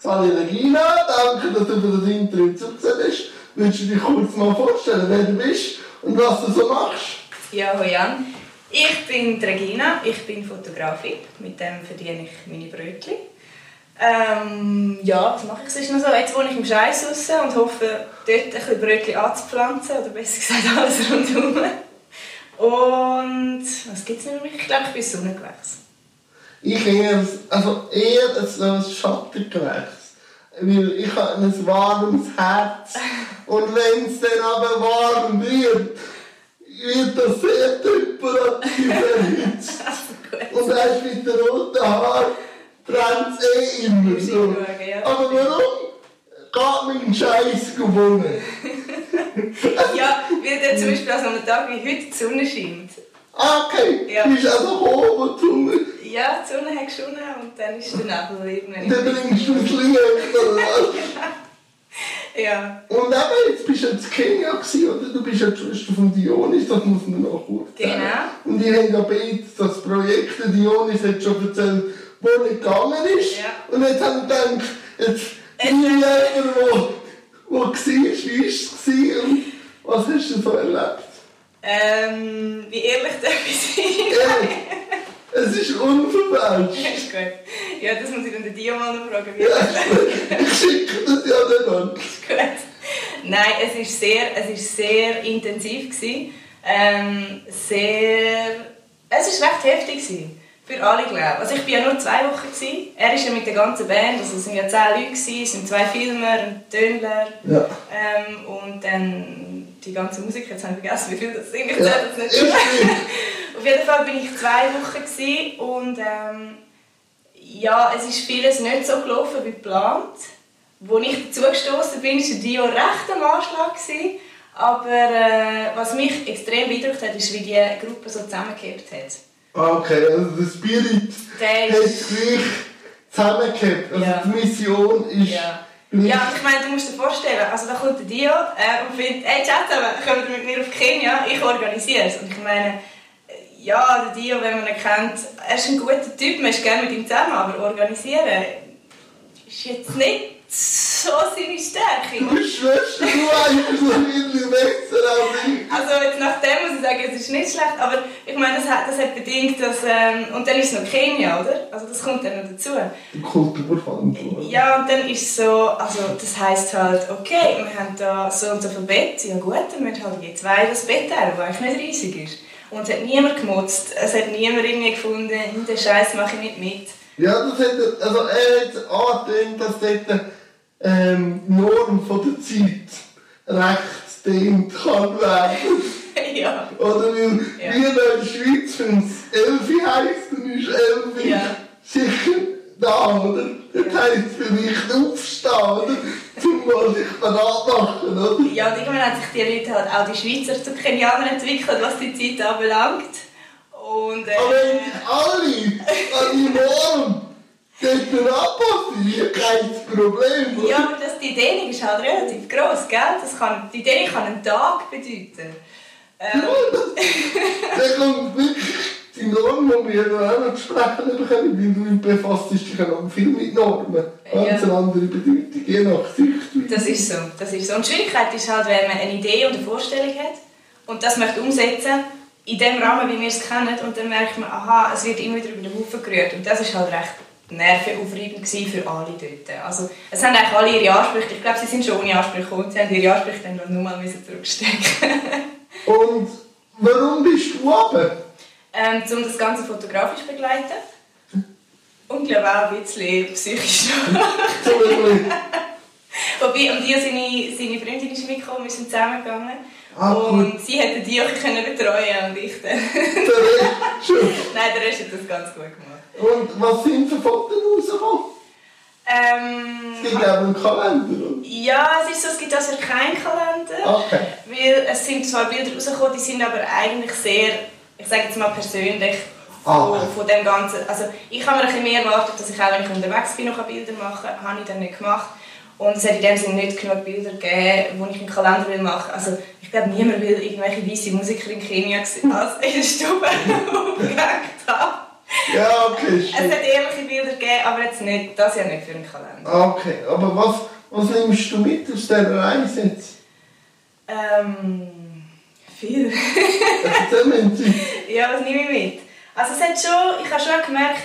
Sali Regina, danke, dass du für das Interview zugesehen hast. Willst du dich kurz mal vorstellen, wer du bist und was du so machst? Ja, hallo Jan. Ich bin Regina, ich bin Fotografin. Mit dem verdiene ich meine Brötchen. Ähm, ja, was mache ich sonst noch so? Jetzt wohne ich im Scheiß raus und hoffe, dort ein bisschen Brötchen anzupflanzen. Oder besser gesagt, alles rundherum. Und was gibt es noch mich? Ich glaube, ich bin Sonnengewächs. Ich eher, also eher ein Schattengewächs. Weil ich habe ein warmes Herz. Und wenn es dann aber warm wird, wird das sehr temperativ erhitzt. Und erst mit den roten Haaren brennt es eh immer so. Aber warum? Geht mein Scheiß gewonnen. ja, weil dann zum Beispiel an so einem Tag wie heute die Sonne scheint. Ah, okay. Ja. Du bist also gekommen, wo die Sonne... Ja, die Sonne hat geschonnen und dann ist der Nebel irgendwann. Dann bringst du das Licht, oder was? Ja, Und eben, jetzt bist du in Kenia gewesen, oder? Du bist ja die Schwester von Dionis, das muss man noch kurz. Genau. Und ihr habt ja beide das Projekt, der Dionis hat schon erzählt, wo nicht gegangen ist. Ja. Und jetzt haben wir gedacht, jetzt nie jemand, wo, wo war, wie war es und was hast du so erlebt? Ähm, wie ehrlich darf ich sein? Es ist unverfälscht. Ja, ist gut. Ja, das muss ich dann den Dio mal noch fragen. Wie Ja, ich schicke das ja dann an. ist gut. Nein, es ist sehr, es ist sehr intensiv gewesen. Ähm, sehr, es ist recht heftig gewesen. Für alle, glaube ich. Also ich war ja nur zwei Wochen. Gewesen. Er ist ja mit der ganzen Band, also es waren ja zehn Leute, gewesen, es sind zwei Filmer, ein Tönler Ja. ähm, und dann die ganze Musik. Jetzt habe ich vergessen, wie viel das sind. Ich zähle das nicht. gut. Auf jeden Fall bin ich zwei Wochen und ähm, ja, es ist vieles nicht so gelaufen wie geplant. Als ich dazugestoßen bin, war Dio recht am Anschlag. Gewesen. Aber äh, was mich extrem beeindruckt hat, ist, wie die Gruppe so zusammengekehrt hat. Ah, Okay, also der Spirit Der hat ist, gleich zusammengehabt. Also Ja. die Mission ist ja. Ja, ich meine, du musst dir vorstellen, also da kommt der Dio äh, und findet, hey Chat, kommt mit mir auf Kenia, ich organisiere es. Und ich meine, ja, der Dio, wenn man ihn kennt, er ist ein guter Typ, man ist gerne mit ihm zusammen, aber organisieren ist jetzt nicht so seine Stärke. Du Schwester, du eigentlich bisschen besser als ich. Also jetzt nach dem muss ich sagen, es ist nicht schlecht, aber ich meine, das hat, das hat bedingt, dass... Ähm, und dann ist es noch Kenia, oder? Also das kommt dann noch dazu. Die Kulturverantwortung. Ja, und dann ist es so, also das heisst halt, okay, wir haben da so und so viel Bett, ja gut, dann müssen halt je zwei das Bett haben, das eigentlich nicht riesig ist. Und es hat niemand gemutzt, es hat niemand irgendwie gefunden, «Hm, den Scheiß mache ich nicht mit. Ja, das hat er, also er hat angetönt, dass dort ähm, die Norm von der Zeit recht dehnt kann werden. ja. Oder weil Ja. wir in der Schweiz, wenn es Elfi heisst, dann ist Elfi Ja. sicher da, oder? Das Ja. heisst vielleicht aufstehen, oder? Zum mal sich bereit machen, oder? Ja, und irgendwann haben sich die Leute halt, auch die Schweizer zu Kenianern entwickelt, was die Zeit anbelangt. Und, äh, Aber wenn alle an die Norm dort anpassen, ist kein Problem, ja, aber das, die Dehnung ist halt relativ gross, gell? Das kann, die Dehnung kann einen Tag bedeuten. Ähm, Dann kommt wirklich die Norm, die wir noch auch noch besprechen bekommen, weil du befasst dich ja noch viel mit Normen. Ganz Ja. eine andere Bedeutung, je nach Sichtweise. Das ist so. Das ist so. Und die Schwierigkeit ist halt, wenn man eine Idee und eine Vorstellung hat und das möchte umsetzen in dem Rahmen, wie wir es kennen, und dann merkt man, aha, es wird immer wieder über den Haufen gerührt. Und das ist halt recht nervenaufreibend für alle dort. Also, es haben eigentlich alle ihre Ansprüche, ich glaube, sie sind schon ohne Ansprüche gekommen, sie haben ihre Ansprüche dann nur mal zurückstecken Und warum bist du runter? ähm, Um das Ganze fotografisch zu begleiten. Und ich glaube auch ein bisschen psychisch. Wobei, und Dio, seine, seine Freundin ist mitgekommen, wir sind zusammengegangen. Ah, gut. und sie hat den Dio können betreuen und ich dann. der Rest schon. Nein, der Rest hat das ganz gut gemacht. Und was sind für Fotos rausgekommen? Ähm, Es gibt ja auch einen Kalender, oder? ja, es ist so, es gibt also keinen Kalender. Okay. Weil es sind zwar Bilder rausgekommen, die sind aber eigentlich sehr, ich sage jetzt mal persönlich, Ah. von, von dem Ganzen. Also ich habe mir ein bisschen mehr erwartet, dass ich auch, wenn ich unterwegs bin, noch Bilder machen kann. Habe ich dann nicht gemacht. Und es hat in dem Sinne nicht genug Bilder gegeben, die ich im Kalender will machen will. Also ich glaube, niemand will irgendwelche weiße Musiker in Kenia als in der Stube aufgehängt haben. Ja, okay, Es stimmt. hat ehrliche Bilder gegeben, aber jetzt nicht, das ja nicht für einen Kalender. Okay, aber was, was nimmst du mit aus dieser Reise jetzt? Ähm, viel. Ja, was nehme ich mit? Also es hat schon, ich habe schon gemerkt,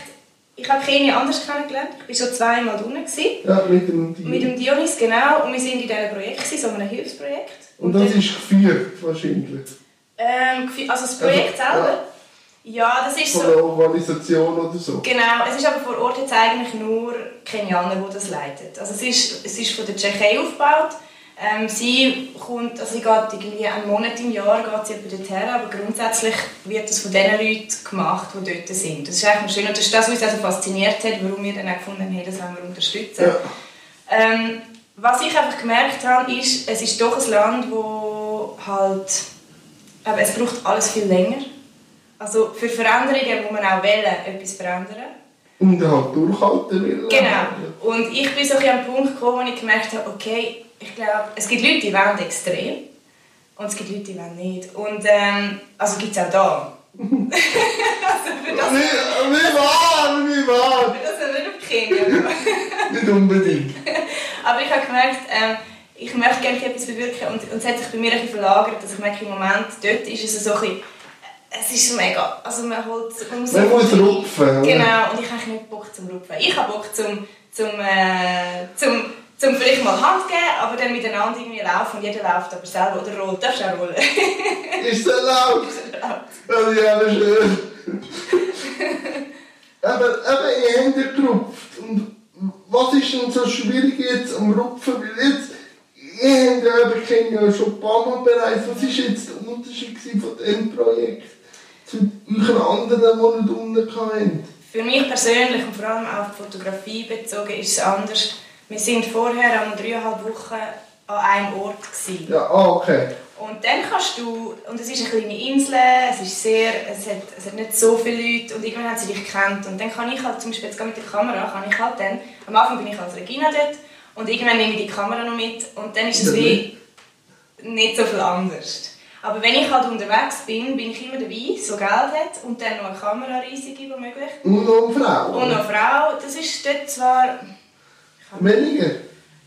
ich habe Kenia anders kennengelernt. Ich war schon zweimal unten. Ja, mit dem Tier. mit dem Dionys, genau. Und wir waren in diesem Projekt, so einem Hilfsprojekt. Und das dann- ist geführt wahrscheinlich. Ähm, also das Projekt Also, selber? Ja, das ist Von so... der Organisation oder so. Genau, es ist aber vor Ort jetzt eigentlich nur Kenianer, die das leiten. Also es ist, es ist von der Tschechei aufgebaut. Ähm, sie kommt, also sie geht irgendwie einen Monat im Jahr geht sie etwa dorthin, aber grundsätzlich wird das von den Leuten gemacht, die dort sind. Das ist eigentlich schön und das ist das, was uns also fasziniert hat, warum wir dann auch gefunden haben, das wollen wir unterstützen. Ja. Ähm, was ich einfach gemerkt habe, ist, es ist doch ein Land, wo halt, aber es braucht alles viel länger. Also für Veränderungen muss man auch wählen, etwas verändern. Und halt durchhalten will. Genau. Und ich bin so ein an den Punkt gekommen, wo ich gemerkt habe, okay, ich glaube, es gibt Leute, die wollen extrem. Und es gibt Leute, die wollen nicht. Und ähm, also gibt es auch da. also für das, Wie, wie wahr, wie wahr. für das sind wir nicht auf Kenia. Nicht unbedingt. Aber ich habe gemerkt, ähm, ich möchte gerne etwas bewirken und, und es hat sich bei mir ein bisschen verlagert, dass ich merke, im Moment, dort ist es so ein bisschen, es ist mega, also man holt, man muss, Man muss rupfen. Genau, und ich habe nicht Bock zum Rupfen. Ich habe Bock zum, zum, äh, zum, zum vielleicht mal Hand geben, aber dann miteinander irgendwie laufen und jeder läuft aber selber oder rollt, darfst du auch rollen. Ist so laut. Das ist ja schön. aber, aber ihr habt ja gerupft. Und was ist denn so schwierig jetzt am Rupfen? Weil jetzt, ihr habt ja eben schon ein paar Mal bereist. Was war jetzt der Unterschied von diesem Projekt zu euren anderen, die nicht unten hatten? Für mich persönlich und vor allem auf die Fotografie bezogen ist es anders. Wir sind vorher an dreieinhalb Wochen an einem Ort. Gewesen. Ja, ah, okay. Und dann kannst du, und es ist eine kleine Insel, es ist sehr, es hat, es hat nicht so viele Leute und irgendwann haben sie dich gekannt. Und dann kann ich halt, zum Beispiel jetzt mit der Kamera, kann ich halt dann, am Anfang bin ich als Regina dort und irgendwann nehme ich die Kamera noch mit und dann ist es wie nicht so viel anders. Aber wenn ich halt unterwegs bin, bin ich immer dabei, so Geld hat und dann noch eine Kamera riesige womöglich. Und noch eine Frau? Und noch eine Frau, das ist dort zwar... Weniger?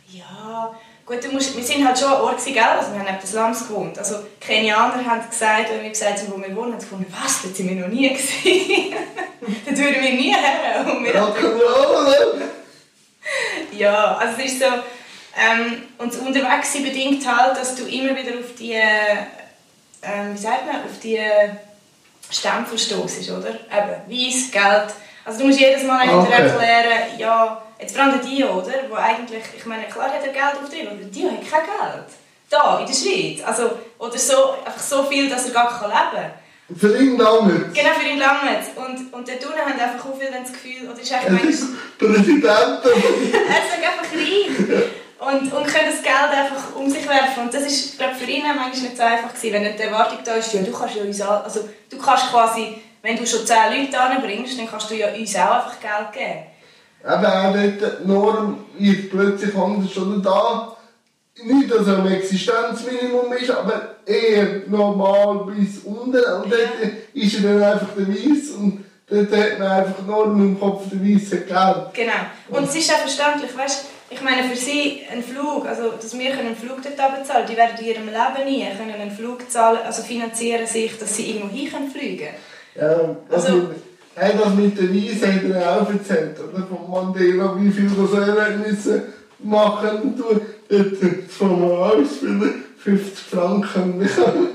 Ja, gut, du musst, wir sind halt schon an Ort, gell? also wir haben neben den Slums gewohnt. Also Kenianer haben gesagt, wenn wir gesagt haben, wo wir wohnen, haben sie gefunden, was, dort sind wir noch nie gewesen. dort würden wir nie her. Rock'n'Roll! ja, also es ist so, ähm, und das Unterwegssein bedingt halt, dass du immer wieder auf die, ähm, wie sagt man, auf die Stempel stossest, oder? Eben, Weiss, Geld. Also du musst jedes Mal eigentlich Okay. erklären, ja, jetzt vor allem Dio, oder? Wo eigentlich, ich meine, klar hat er Geld auf drin, aber Dio hat kein Geld. Da, in der Schweiz. Also, oder so, einfach so viel, dass er gar nicht leben kann. Für ihn damit. Genau, für ihn lange Und, und dort unten haben einfach auch dann das Gefühl, oder ist eigentlich Er manchmal ist Präsident. er ist einfach reich und, und können das Geld einfach um sich werfen. Und das ist, glaube für ihn auch manchmal nicht so einfach gewesen, wenn nicht die Erwartung da ist, ja, du kannst ja uns all, also du kannst quasi, wenn du schon 10 Leute anbringst, dann kannst du ja uns auch einfach Geld geben. Eben auch die Norm wird plötzlich anders oder da. Nicht, dass er ein Existenzminimum ist, aber eher normal bis unten. Und dort ist er dann einfach der Weiss und dort hat man einfach nur im Kopf der Weisse Geld. Genau. Und es ist auch verständlich, weißt ich meine, für sie ein Flug, also dass wir einen Flug dort bezahlen, die werden in ihrem Leben nie können einen Flug zahlen, also finanzieren sich, dass sie irgendwo hin können fliegen Ja, Also- hey, das mit der Weisse hat er auch erzählt, oder? Von Mandela, wie viel das er müssen machen. Dort von aus für 50 Franken.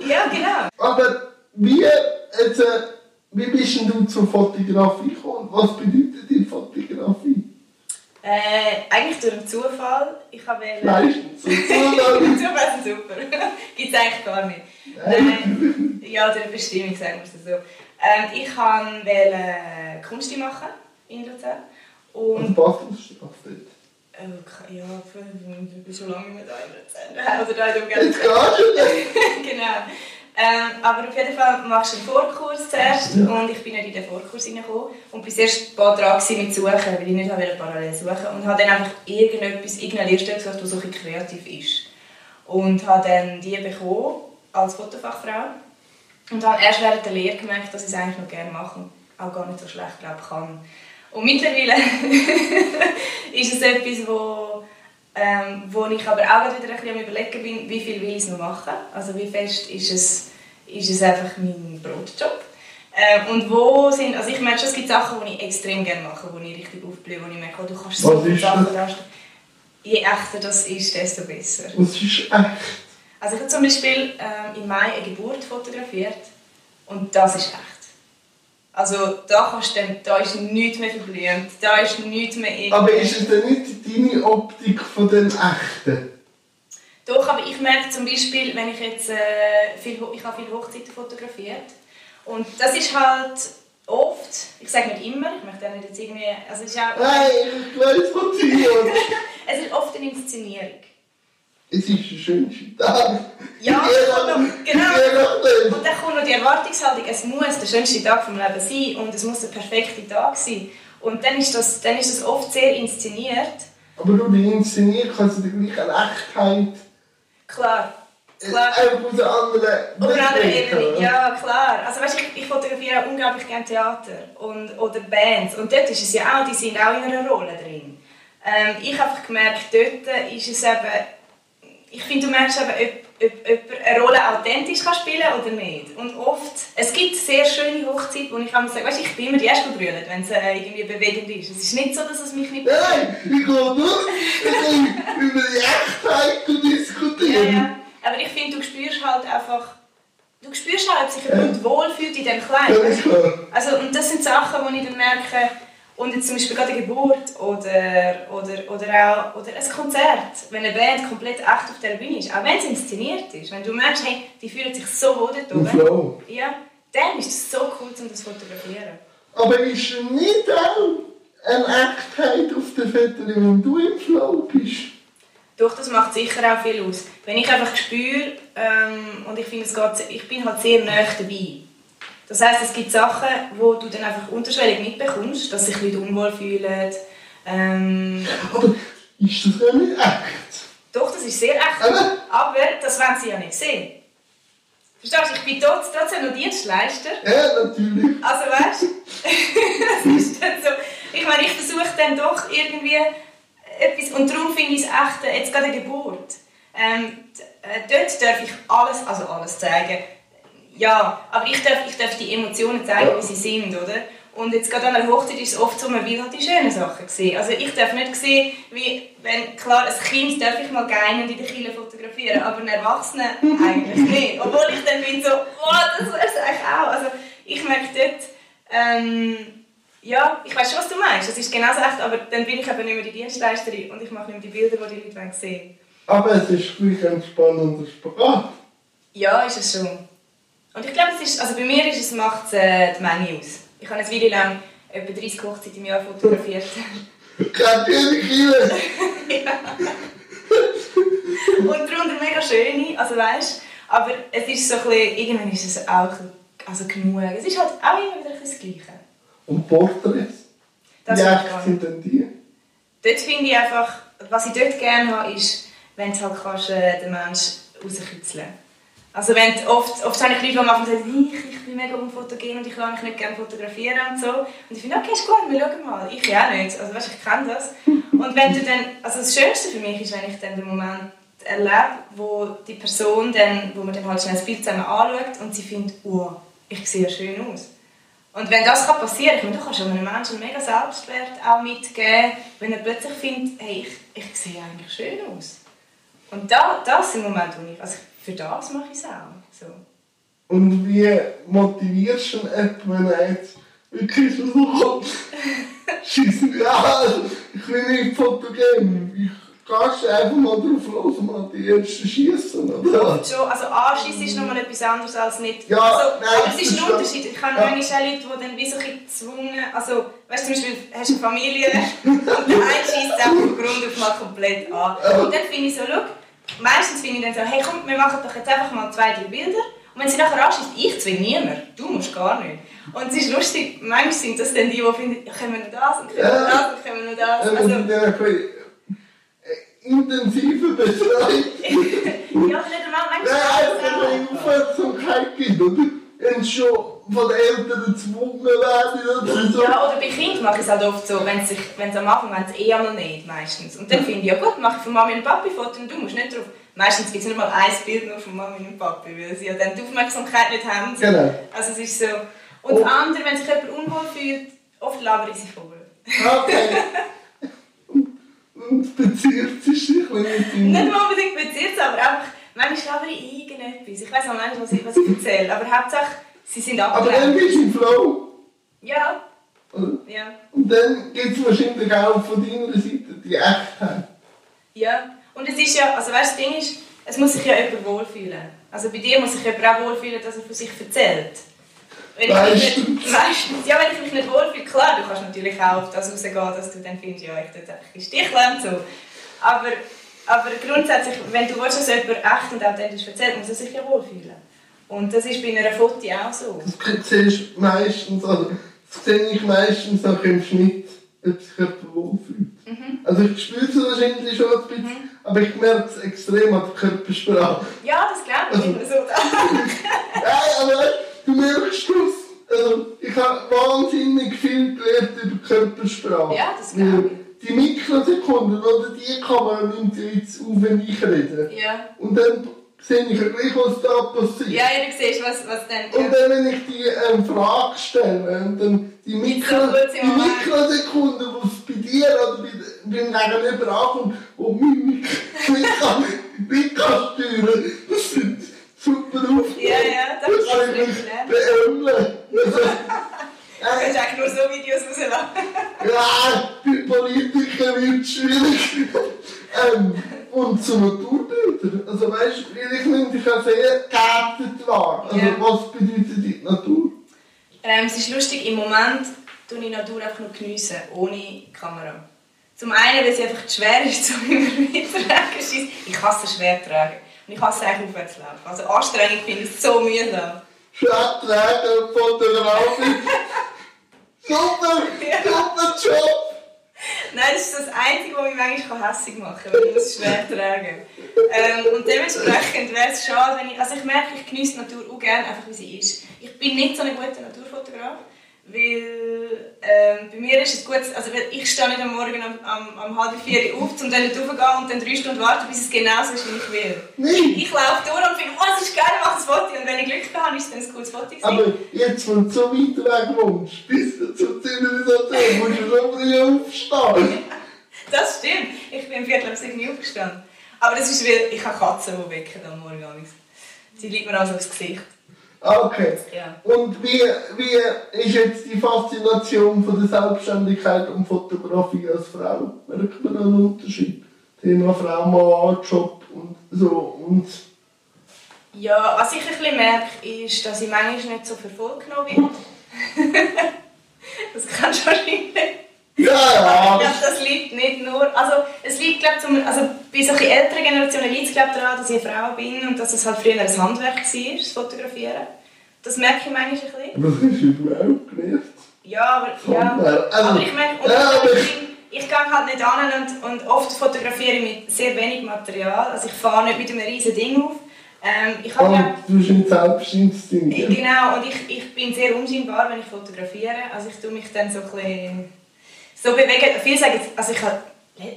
Ja, genau. Aber wie, jetzt, äh, wie bist du zur Fotografie gekommen? Was bedeutet die Fotografie? Äh, eigentlich durch einen Zufall. Ich habe wählen- Meistens. So Zufall. Sind super. Gibt es eigentlich gar nicht. Nein. Ja, der Bestimmung, sagen wir es so. Ähm, ich wollte Kunst machen in Luzern. Und Und Bastelstrafe dort. äh, ja, ich bin schon lange nicht da in Luzern. Oder da in der Jetzt Umgebung. gehst du genau. Ähm, aber auf jeden Fall machst du einen Vorkurs zuerst Ja. und ich bin nicht in den Vorkurs hineingekommen und bin erst ein paar dran gewesen mit Suchen, weil ich nicht wollte parallel suchen und habe dann einfach irgendetwas, irgendeine Lehrstelle gesucht, die so ein kreativ ist. Und habe dann die bekommen als Fotofachfrau und habe erst während der Lehre gemerkt, dass ich es eigentlich noch gerne mache. auch gar nicht so schlecht glaube kann. Und mittlerweile ist es etwas, wo, ähm, wo ich aber auch wieder ein bisschen am überlegen bin, wie viel will ich noch machen. Also wie fest ist es, ist es einfach mein Brotjob. Ähm, und wo sind, also ich merke schon, es gibt Sachen, die ich extrem gerne mache, wo ich richtig aufblühe, wo ich merke, oh, du kannst so viele Sachen darstellen. Je echter das ist, desto besser. Was ist echt? Also ich habe zum Beispiel ähm, im Mai eine Geburt fotografiert und das ist echt. Also da, kannst du dann, da ist nichts mehr verblüht, da ist nichts mehr irgendwie... Aber ist es denn nicht deine Optik von den echten? Doch, aber ich merke zum Beispiel, wenn ich jetzt äh, viel, ich habe viele Hochzeiten fotografiert und das ist halt oft, ich sage nicht immer, ich möchte auch nicht jetzt irgendwie, also es ist auch... Nein, ich weiß von dir. es ist oft eine Inszenierung. Es ist der schönste Tag. Ja, noch- genau. Und dann kommt noch die Erwartungshaltung, es muss der schönste Tag vom Leben sein und es muss der perfekte Tag sein. Und dann ist das, dann ist das oft sehr inszeniert. Aber du, die Inszenierung kannst du die gleiche Echtheit Klar, äh, klar. einfach anderen Auf einer anderen Blickwinkel, Ebene, ja klar. Also weißt, ich, ich fotografiere auch unglaublich gerne Theater und, oder Bands. Und dort ist es ja auch, die sind auch in einer Rolle drin. Ähm, ich habe einfach gemerkt, dort ist es eben, ich finde, du merkst eben, ob, ob, ob eine Rolle authentisch kann spielen oder nicht. Und oft, es gibt sehr schöne Hochzeiten, wo ich kann sagen, weißt, ich bin immer die erste gebrüllt, wenn es äh, irgendwie bewegend ist. Es ist nicht so, dass es mich nicht Nein, ich gehe nur über die Echtheit zu Ja, diskutieren. ja. Aber ich finde, du spürst halt einfach, du spürst halt, ob sich jemand wohlfühlt in dem Kleid. Ja. Also, und das sind Sachen, wo ich dann merke, und jetzt zum Beispiel gerade eine Geburt oder, oder, oder auch oder ein Konzert, wenn eine Band komplett echt auf der Bühne ist, auch wenn es inszeniert ist, wenn du merkst, hey, die fühlen sich so wohl dort oben, Flow. ja, dann ist es so cool, um das zu fotografieren. Aber ist nicht auch eine Echtheit auf der Fotos, wenn du im Flow bist? Doch, das macht sicher auch viel aus. Wenn ich einfach spüre, ähm, und ich finde, es geht, ich bin halt sehr nah dabei. Das heisst, es gibt Sachen, wo du dann einfach unterschwellig mitbekommst, dass sich Leute unwohl fühlen. Ähm, Aber ist das ja nicht echt? doch, das ist sehr echt. Aber- Aber das wollen sie ja nicht sehen. Verstehst du? Ich bin trotz- trotzdem noch Dienstleister. Ja, natürlich. Also weißt du, das ist dann so. Ich meine, ich versuche dann doch irgendwie etwas, und darum finde ich es echt, äh, jetzt gerade eine Geburt. Ähm, äh, dort darf ich alles, also alles zeigen. Ja, aber ich darf, ich darf die Emotionen zeigen, wie sie sind, oder? Und jetzt gerade an einer Hochzeit ist es oft so, man will halt die schönen Sachen sehen. Also ich darf nicht sehen, wie, wenn, klar, ein Kind darf ich mal geinend in der Kille fotografieren, aber einen Erwachsenen eigentlich nicht. Obwohl ich dann bin so, oh, das wäre es eigentlich auch. Also ich merke dort, ähm, ja, ich weiß schon, was du meinst, das ist genauso echt, aber dann bin ich eben nicht mehr die Dienstleisterin und ich mache nicht mehr die Bilder, die die Leute wollen sehen Aber es ist gleich ein spannender Spagat. Ja, ist es schon. Und ich glaube, es ist, also bei mir ist es, macht es äh, die Menge aus. Ich habe eine Weile lang etwa 30 Hochzeiten im Jahr fotografiert. Keine Kille. und darunter mega schöne, also weißt aber es ist so ein bisschen, irgendwann ist es auch also genug. Es ist halt auch immer wieder das Gleiche. Und Porträts? Das Wie sind denn die? Dort finde ich einfach, was ich dort gerne habe, ist, wenn du halt kannst, äh, den Menschen rauskitzeln Also wenn oft, oft habe ich Leute, die am sagen, ich, ich bin mega unfotogen und ich kann mich nicht gerne fotografieren und so. Und ich finde, okay, ist gut, wir schauen mal. Ich ja auch nicht, also weißt, ich kenne das. Und wenn du dann, also das Schönste für mich ist, wenn ich dann den Moment erlebe, wo die Person dann, wo man dann halt schnell das Bild zusammen anschaut und sie findet, oh, ich sehe schön aus. Und wenn das kann passieren kann, du kannst einem Menschen mega Selbstwert auch mitgeben, wenn er plötzlich findet, hey, ich, ich sehe eigentlich schön aus. Und da, das sind Momente, wo ich, also für das mache ich es auch. So. Und wie motivierst du jemanden, wenn er jetzt wirklich so kommt? Scheiße, ja, ich bin nicht fotogen. Ich kannst einfach mal drauf los und mal die ersten schießen, oder? Schon, also Anschießen ist nochmal etwas anderes als nicht. Ja, also, nein, aber es ist ein ist Unterschied. Ich habe ja. manchmal auch Leute, die dann wie so ein bisschen gezwungen, also weißt du, zum Beispiel hast du eine Familie und der eine schießt einfach von Grund auf mal komplett an. Und dann finde ich so, schau, meistens finde ich dann so, hey komm, wir machen doch jetzt einfach mal zwei, drei Bilder. Und wenn sie nachher anschießt, ich zwinge niemand, du musst gar nicht. Und es ist lustig, manchmal sind das dann die, die finden, ja, können wir noch das und können wir noch das und können wir noch das. Also, Also, ein bisschen äh, intensive Betreuung. ja, nicht einmal, manchmal Nein, eine Aufmerksamkeit gibt, oder? Wenn es schon von den Eltern gezwungen werden oder so. Ja, oder bei Kindern mache ich es halt oft so, wenn sie am Anfang haben sie eh einmal nicht, meistens. Und dann finde ich, ja gut, mache ich von Mami und Papi Foto und du musst nicht drauf. Meistens gibt es nicht mal ein Bild nur von Mami und Papi, weil sie ja dann die Aufmerksamkeit nicht haben. Genau. Also es ist so. Und das andere, wenn sich jemand unwohl fühlt, oft labere ich sie vor. Okay. Und bezieht sich sich ein bisschen Nicht mal unbedingt bezieht, aber einfach, manchmal labere ich irgendetwas. Ich weiß auch manchmal, was ich, was ich erzähle, aber Hauptsache, sie sind Aber dann abgelenkt. bist du im Flow. Ja, oder? ja, Und dann gibt es wahrscheinlich auch von deiner Seite die Echtheit. ja. Und es ist ja, also weißt du, das Ding ist, es muss sich ja jemand wohlfühlen. Also bei dir muss sich jemand auch wohlfühlen, dass er von sich erzählt. Wenn ich mich Meistens. nicht, meistens. Ja, wenn ich mich nicht wohlfühle, klar, du kannst natürlich auch auf das rausgehen, dass du dann findest, ja, ich tue jetzt einfach ein Sticheln und so. Aber, aber grundsätzlich, wenn du willst, dass jemand echt und authentisch erzählt, muss er sich ja wohlfühlen. Und das ist bei einer Foto auch so. Das siehst meistens, also das sehe ich meistens auch im Schnitt, ob sich jemand wohlfühlt. Also ich spüre es wahrscheinlich schon ein bisschen, aber ich merke es extrem an der Körpersprache. Ja, das glaube ich immer so. Nein, aber du merkst es. Also ich habe wahnsinnig viel gelernt über Körpersprache. Ja, das glaube Weil Die Mikrosekunden, oder die Kamera nimmt ja jetzt auf, wenn ich rede. Ja. Und dann sehe ich gleich, was da passiert. Ja, ja, du siehst, was, was dann... Und dann, wenn ich die ähm, Frage stelle, und dann die, Mikro, die. Mikrosekunden, die es bei dir oder bei, beim Gegenüber ankommt, und Mimik nicht steuern, das sind super Aufgaben. Ja, ja, das Da ist kann ich mich lernen. beömmeln. Du kannst eigentlich nur so Videos rauslassen. ja, bei Politikern wird es schwierig. ähm, und zu Naturbildern. Also weißt du, ich nehme dich auch sehr geerdet wahr. Also Ja. was bedeutet die Natur? Ähm, es ist lustig, im Moment tue ich Natur einfach nur geniessen, ohne Kamera. Zum einen, weil sie einfach zu schwer ist, so immer mittragen. Ich hasse schwer tragen. Und ich hasse eigentlich aufwärts laufen. Also anstrengend finde ich es so mühsam. Stadträger, Fotografin. Super, Ja. super Job. Nein, das ist das Einzige, was mich manchmal hässlich machen kann, weil ich muss es schwer tragen. Ähm, und dementsprechend wäre es schade, wenn ich... Also ich merke, ich genieße die Natur auch gerne, einfach wie sie ist. Ich bin nicht so ein guter Naturfotograf, weil ähm, bei mir ist es gut... Also ich stehe nicht am Morgen am, am, am halb vier Uhr auf, um dann nicht raufzugehen und dann drei Stunden warten, bis es genau so ist, wie ich will. Nein, Ich laufe durch und finde, oh, das ist geil, mach ein Foto. Und wenn ich Glück habe, ist es ein cooles Foto. gewesen. aber jetzt, wenn du so weit weg wohnst, bis zur Zivilisation, musst du schon aufstehen. Das stimmt. Ich bin Viertel sieben Uhr aufgestanden. Aber das ist, weil ich habe Katzen, die wecken am Morgen. Sie liegt mir also aufs Gesicht. Okay. Ja. Und wie, wie ist jetzt die Faszination von der Selbstständigkeit und Fotografie als Frau? Merkt man da einen Unterschied? Thema Frau, Mann, Job und so. Und ja, was ich ein bisschen merke, ist, dass ich manchmal nicht so voll genommen werde. das kannst du wahrscheinlich. ja, Ich ja. glaube, das liegt nicht nur. Also, es liegt, glaube ich, zum, also bei solchen älteren Generationen liegt es, glaube ich, daran, dass ich eine Frau bin und dass es halt früher ein Handwerk war, das Fotografieren. Das merke ich manchmal ein bisschen. Was ist überhaupt gelernt? Ja, aber, ja. Also, aber ich merke, und ja, ich, ich gehe halt nicht an und, und oft fotografiere ich mit sehr wenig Material. Also ich fahre nicht mit einem riesen Ding auf. Ähm, ich habe ja, Und du Selbstinstinkt. ja? genau, und ich, ich bin sehr unscheinbar, wenn ich fotografiere. Also ich tue mich dann so ein bisschen so bewegen. Viele sagen, also ich habe,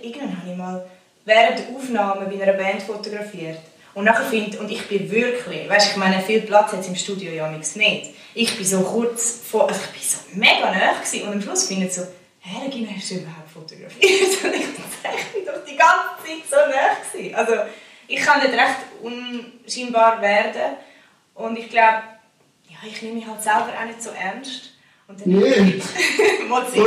irgendwann habe ich mal während der Aufnahme bei einer Band fotografiert. Und nachher finde und ich bin wirklich, weißt, ich meine, viel Platz hat es im Studio ja nichts nicht. Ich bin so kurz vor, also ich bin so mega nah gewesen. und am Schluss finde ich so, hä, Regina, hast du überhaupt fotografiert? Und ich dachte, ich bin doch die ganze Zeit so nah gewesen. Also ich kann nicht recht unscheinbar werden und ich glaube, ja, ich nehme mich halt selber auch nicht so ernst. Und dann Nicht? Nicht.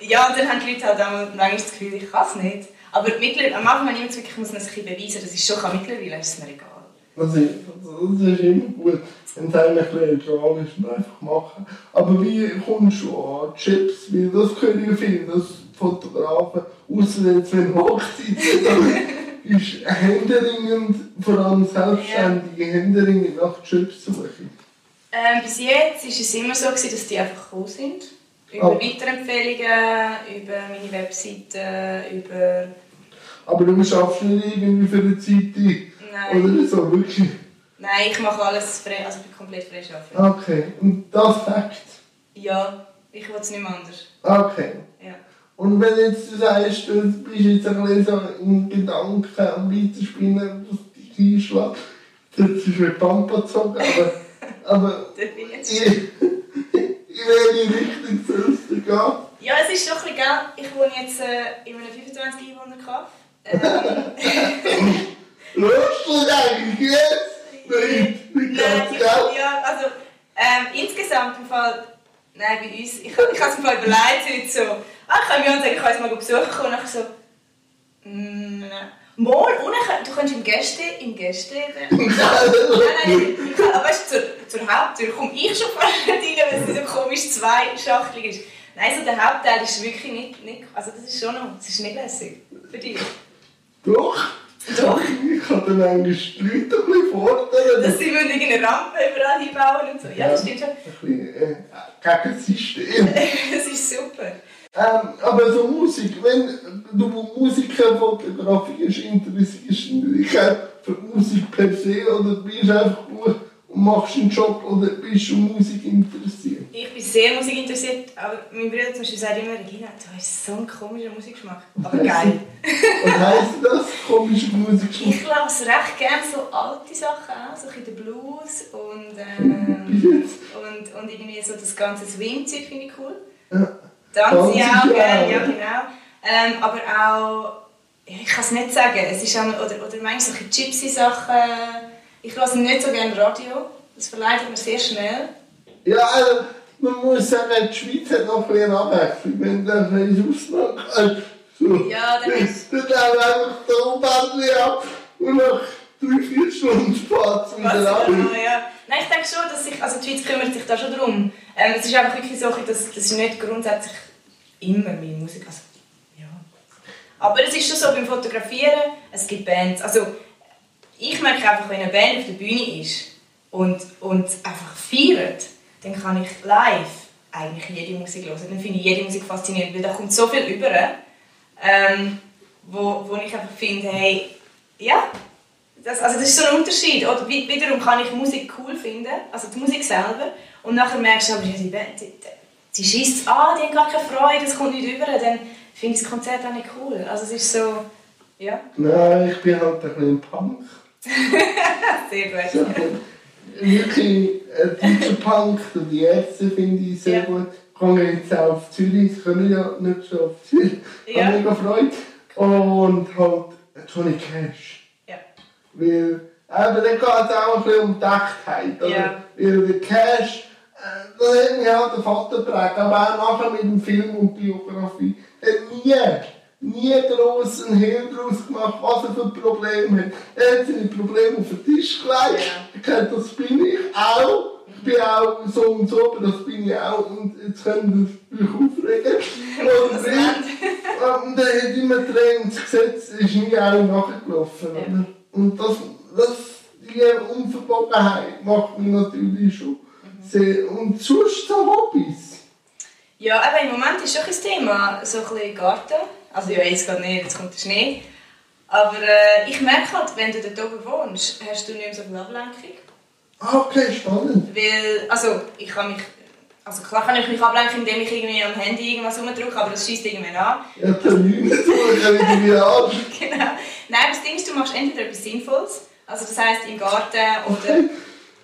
Ja, und dann haben die Leute halt auch manchmal das Gefühl, ich kann es nicht. Aber mittlerweile, am Anfang habe ich wirklich, ich muss mir das ein beweisen, das ist schon, kann. mittlerweile ist es mir egal. Also, das ist immer gut, wenn es einem ein bisschen egal ist und einfach machen. Aber wie kommst du an Chips? Weil das können ja viele, dass Fotografen, außer jetzt wenn Hochzeit ist händeringend, vor allem Selbstständige, händeringend nach Chips suchen. Ähm, bis jetzt war es immer so, gewesen, dass die einfach gekommen sind. Über Oh. Weiterempfehlungen, über meine Webseite, über... Aber du schaffst nicht irgendwie für eine Zeit Nein. oder so, wirklich. Nein, ich mache alles frei, also ich bin komplett freischaffend. Okay, und das Fakt? Ja, ich will es nicht mehr anders. Okay. Ja. Und wenn jetzt du sagst, du bist jetzt ein bisschen so in Gedanken am Weiterspinnen, was dich einschlägt, das ist mit Pampa gezogen, aber, aber ich in welche Richtung denn gehen? Ja, es ist doch ein bisschen, gell, ich wohne jetzt äh, in einem 25 Einwohner Kaff. Ähm, Lust du eigentlich jetzt? Nein, ich, gell? ja, also ähm, insgesamt im Fall, nein, bei uns, ich, ich habe es im Fall überlegt, heute so, ah, ich kann mir sagen, ich kann jetzt mal besuchen kommen, und nachher so, mm, nein. Mal, dann, du kannst im Gäste, im Gäste, nein, nein, ich kann- aber weißt du, zur, zur Haupttür komme ich schon vorne rein, weil es so komisch zweischachtelig ist. Nein, so der Hauptteil ist wirklich nicht, nicht, also das ist schon noch, das ist nicht lässig für dich. Doch. Doch. Ich kann dann eigentlich die Leute ein bisschen fordern. Dass sie müssen irgendeine Rampe überall hinbauen und so. Ja, das stimmt schon. Ein bisschen äh, gegen das System. Das ist super. Ähm, aber so Musik, wenn du Musiker, Fotografie interessierst du dich auch für Musik per se oder bist du einfach gut und machst einen Job oder bist du Musik interessiert? Ich bin sehr musikinteressiert, aber mein Bruder zum Beispiel sagt immer, Regina, du hast so einen komischen Musikgeschmack. Aber geil. Was heisst das? Komische Musikgeschmack? Ich lasse recht gerne so alte Sachen an, so ein den Blues und, ähm, und, und irgendwie so das ganze Swing-Zeug finde ich cool. Ja. Tanze ich auch gerne, ja genau. Ähm, aber auch, ja, ich kann es nicht sagen, es ist auch, oder, oder manchmal solche Gypsy-Sachen. Ich höre nicht so gerne Radio, das verleitet mir sehr schnell. Ja, also, man muss sagen, die Schweiz hat noch ein bisschen Abwechslung. Wenn du ein Ausland hast, so, Ja, dann ist- dann einfach der Oberli ab und nach drei, vier Stunden fährt es wieder ab. ja. Nein, ich denke schon, dass sich, also die Schweiz kümmert sich da schon darum. Ähm, es ist einfach wirklich so, dass, ich nicht grundsätzlich immer meine Musik, also, ja. Aber es ist schon so beim Fotografieren, es gibt Bands, also ich merke einfach, wenn eine Band auf der Bühne ist und, und einfach feiert, dann kann ich live eigentlich jede Musik hören. Dann finde ich jede Musik faszinierend, weil da kommt so viel über, ähm, wo, wo ich einfach finde, hey, ja, das, also das ist so ein Unterschied. Oder wi- wiederum kann ich Musik cool finden, also die Musik selber, und nachher merkst du aber, die die, die, schießt an, die haben gar keine Freude, das kommt nicht über, dann finde ich das Konzert auch nicht cool. Also es ist so, ja, Nein, ich bin halt ein bisschen Punk. sehr gut. Wirklich ein deutscher Punk, so die Ärzte finde ich sehr Ja. gut. Ich gehe jetzt auch auf Zürich, ich kann ja nicht schon auf Zürich. Ich Ja. habe mega Freude. Und halt Johnny Cash. Ja. Weil, aber dann geht es auch ein bisschen um. Oder? Ja. Weil der Cash, äh, das hat mich halt der Vater geprägt, aber auch nachher mit dem Film und Biografie. Hat nie, nie gross einen Hehl daraus gemacht, was er für Probleme hat. Er hat seine Probleme auf den Tisch gelegt. Ja. Kennt, das bin ich auch. Ich bin auch so und so, aber das bin ich auch. Und jetzt können wir euch aufregen. Und ich- und er hat immer Tränen ins Gesetz, ist nie allen nachgelaufen. Ja. Und das, das, die Unverbogenheit macht mich natürlich schon Mhm. sehr. Und sonst so Hobbys. Ja, aber im Moment ist schon ein Thema, so ein bisschen Garten. Also ja, jetzt geht nicht, jetzt kommt der Schnee. Aber äh, ich merke halt, wenn du dort oben wohnst, hast du nicht mehr so viel Ablenkung. Ah, Okay, spannend. Weil, also ich kann mich, also klar kann ich mich ablenken, indem ich irgendwie am Handy irgendwas rumdrücke, aber das schießt irgendwann an. Ja, Termine suchen irgendwie an. genau. Nein, das Ding ist, du machst entweder etwas Sinnvolles, also das heisst im Garten oder...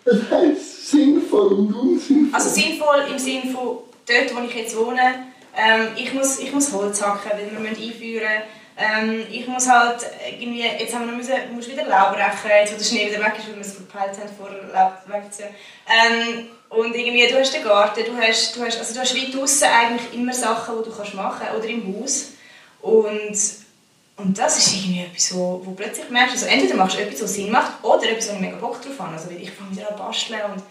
Das heisst sinnvoll und unsinnvoll. Also sinnvoll im Sinne von dort, wo ich jetzt wohne, ähm, ich, muss, ich muss Holz hacken, weil wir müssen einführen ähm, Ich muss halt irgendwie, jetzt haben wir müssen, musst wieder Laub rächen, jetzt wo der Schnee wieder weg ist, weil wir es verpeilt haben, vor Laub wegzuziehen. Ähm, und irgendwie, du hast den Garten, du hast, du hast, also du hast weit draussen eigentlich immer Sachen, die du kannst machen kannst, oder im Haus. Und, und das ist irgendwie etwas, wo, wo plötzlich merkst, also entweder machst du etwas, was Sinn macht, oder etwas, wo ich mega Bock drauf habe. Also ich fange wieder an basteln und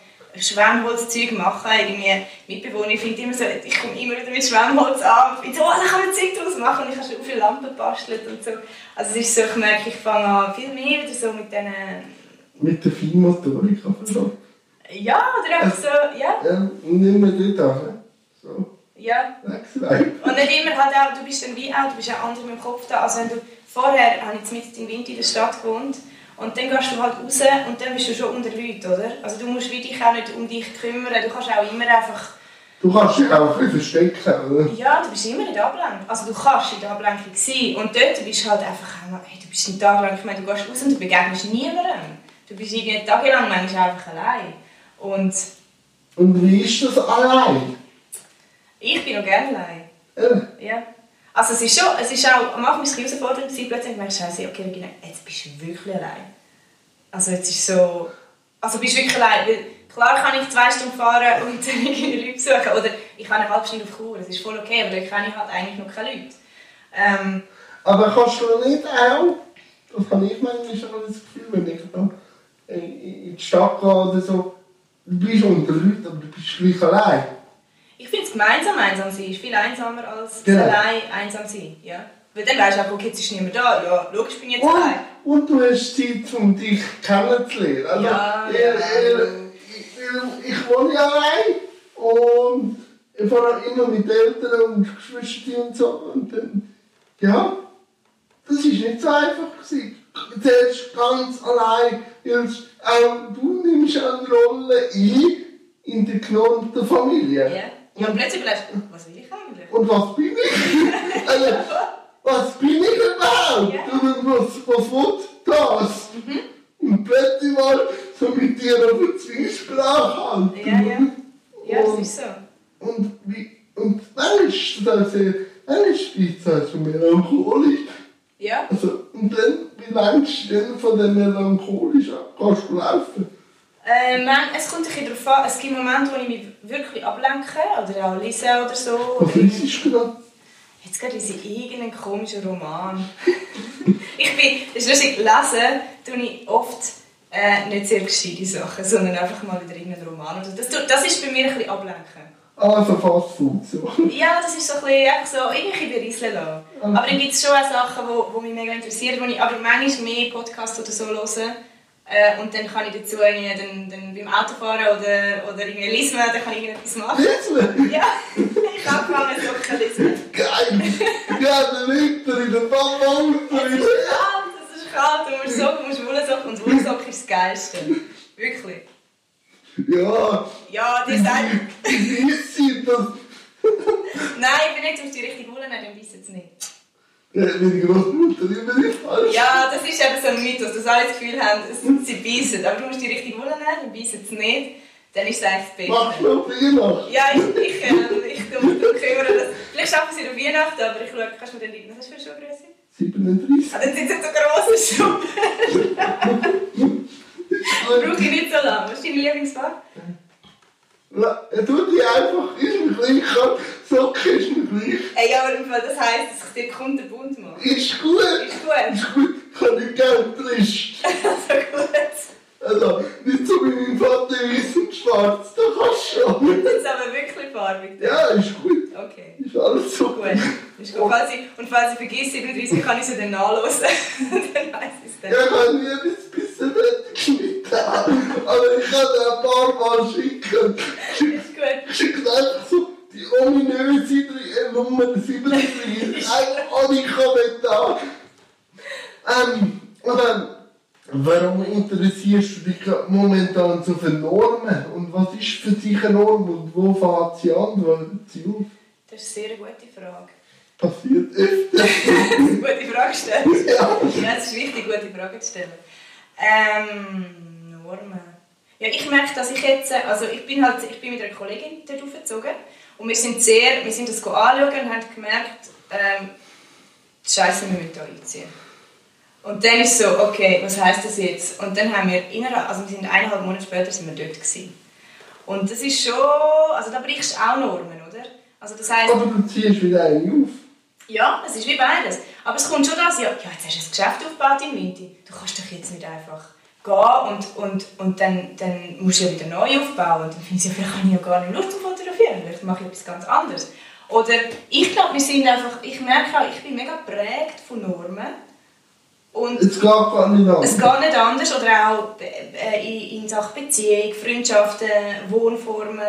Schwemmholzzeug machen. Irgendwie Mitbewohner, ich finde immer so, ich komme immer wieder mit Schwemmholz an finde so, oh, da kann man Zeug draus machen und ich habe schon viele Lampen gebastelt und so. Also es ist so, ich merke, ich fange an viel mehr wieder so mit diesen, Mit der Feinmotorik aber so. ja, oder einfach so, ja, Ja, nimm mir dort an. So, ja. next. Und nicht immer halt auch, du bist dann wie auch, du bist auch anders mit dem Kopf da. Also wenn du, vorher habe ich mit im Winter in der Stadt gewohnt Und dann gehst du halt raus und dann bist du schon unter Leuten, oder? Also du musst dich auch nicht um dich kümmern, du kannst auch immer einfach... Du kannst dich auch ein bisschen verstecken, oder? Ja, du bist immer in der Ablenkung. Also du kannst in der Ablenkung sein und dort bist du halt einfach... Hey, du bist einen Tag lang, ich meine, du gehst raus und du begegnest niemandem. Du bist irgendwie tagelang manchmal einfach allein. Und... Und wie ist das allein? Ich bin noch gerne allein. Ja. Ja. Also es ist schon, es ist auch am Anfang ein bisschen herausfordernd plötzlich merkst du, okay, Regina, jetzt bist du wirklich allein. Also jetzt ist so, also bist du wirklich allein, weil klar kann ich zwei Stunden fahren und dann irgendwie Leute besuchen, oder ich kann eine halbe Stunde auf Chur, das ist voll okay, aber ich halt eigentlich noch keine Leute. Ähm, Aber kannst du nicht auch, das habe ich manchmal schon das Gefühl, wenn ich da in in die Stadt gehe oder so, du bist unter Leuten, aber du bist gleich allein. ich finde es gemeinsam einsam sein ist viel einsamer als Genau. allein einsam sein, ja. Weil dann weißt du einfach, okay, jetzt ist niemand da, ja, logisch bin ich jetzt Und, allein. und du hast Zeit, um dich kennenzulernen. Also, Ja, ich, ja. ich, ich, ich wohne ja allein und ich fahre auch immer mit Eltern und Geschwistern und so. Und dann, ja, das war nicht so einfach. Gewesen. Zuerst ganz allein, auch du nimmst eine Rolle ein in der genormten Familie. Ja. Ja, und plötzlich bleibst du, was will ich eigentlich? Und was bin ich? also, was bin ich überhaupt? Ja. Und was, was will das? Mhm. Und plötzlich mal so mit dir auf der Zwiesprache halten. Ja, ja. Ja, das ist so. Und, wie, und dann ist das, dann ist so melancholisch. Ja. Also, und dann, wie lange denn von der melancholisch? Kannst du laufen? Äh, man, es kommt ein darauf an. Es gibt Momente, wo ich mich wirklich ablenke oder auch lese oder so. Was liest du gerade? Jetzt gerade ich irgendeinen komischen Roman. ich bin, das ist lustig, lesen tue ich oft äh, nicht sehr gescheite Sachen, sondern einfach mal wieder irgendeinen Roman. Oder. Das, das ist bei mir ein bisschen ablenken. Also Fast Food. So. Ja, das ist so ein bisschen, einfach so irgendwie berieseln lassen. Okay. Aber dann gibt es schon auch Sachen, die wo, wo mich mega interessieren, wo ich aber manchmal mehr Podcasts oder so höre. Äh, und dann kann ich dazu irgendwie dann, dann beim Autofahren oder, oder irgendwie lesen, dann kann ich irgendetwas machen. Lesen? Ja, zu lesen. Geil! Ja, der Winter in der Ballon. Es ist kalt, es ist kalt, du musst Socken, du musst Wollsocken und Wollsocken ist das Geilste. Wirklich. Ja, Ja, die sagen, wie ist das? nein, ich bin nicht, du musst die richtig Wolle dann beißt es nicht. Ja, meine Großmutter immer nicht falsch. Ja, das ist eben so ein Mythos, dass alle das Gefühl haben, sie beißen. Aber du musst die richtige Wolle nehmen, dann beißen sie nicht. Dann ist es eigentlich das Machst du noch Weihnachten? Ja, ich, ich, äh, ich kümmern. Dass, vielleicht schaffen sie noch Weihnachten, aber ich schaue, kannst du mir dann lieben. Was hast du für eine Schuhgröße? 37. Ah, dann sind sie so grosse Schuhe. Brauche ich nicht so lange. Was ist deine Lieblingsfarbe? La- Er tut die einfach, ist mir gleich, Socken ist mir gleich. Ey, aber im Fall, das heisst, dass ich dir kundenbunt mache. Ist gut, Ist gut. ist gut, kann ich gerne trist. Also gut. Also, nicht so wie mein Vater weiß und schwarz, da kannst du schon. Das ist aber wirklich farbig. Ja, ist gut, Okay. ist alles so Gut. Ist gut. Falls ich, und falls ich vergesse, 37 kann ich sie dann nachhören. dann weiss ich es dann. Ja, ich habe nie bis bisschen weggeschnitten, aber ich kann dir ein paar Mal schicken. Schick, Ist gut. schick einfach so die ominöse Nummer 37, ein ohne Kommentar. Ähm, aber warum interessierst du dich momentan so für Normen? Und was ist für dich eine Norm und wo fängt sie an, wo hört sie auf? Das ist eine sehr gute Frage. Passiert öfter. Das ist eine gute Frage gestellt. ja. Ja, es ist wichtig, gute Fragen zu stellen. Ähm, Normen. Ja, ich merke, dass ich jetzt, also ich bin halt, ich bin mit einer Kollegin dort aufgezogen und wir sind sehr, wir sind das anschauen und haben gemerkt, ähm, Scheiße, wir müssen hier einziehen. Und dann ist so, okay, was heisst das jetzt? Und dann haben wir innerhalb, also wir sind eineinhalb Monate später sind wir dort gewesen. Und das ist schon, also da brichst du auch Normen, oder? Also das heisst, Aber du ziehst wieder eine auf. ja, es ist wie beides. Aber es kommt schon das, ja, ja jetzt hast du ein Geschäft aufgebaut im Winter. Du kannst doch jetzt nicht einfach gehen und, und, und dann, dann musst du ja wieder neu aufbauen. Und dann findest du, ja, vielleicht habe ich ja gar nicht Lust zu fotografieren, vielleicht mache ich etwas ganz anderes. Oder ich glaube, wir sind einfach, ich merke auch, ich bin mega geprägt von Normen. Und Es geht gar nicht an. es geht nicht anders. Oder auch äh, in, in Sachen Beziehung, Freundschaften, Wohnformen.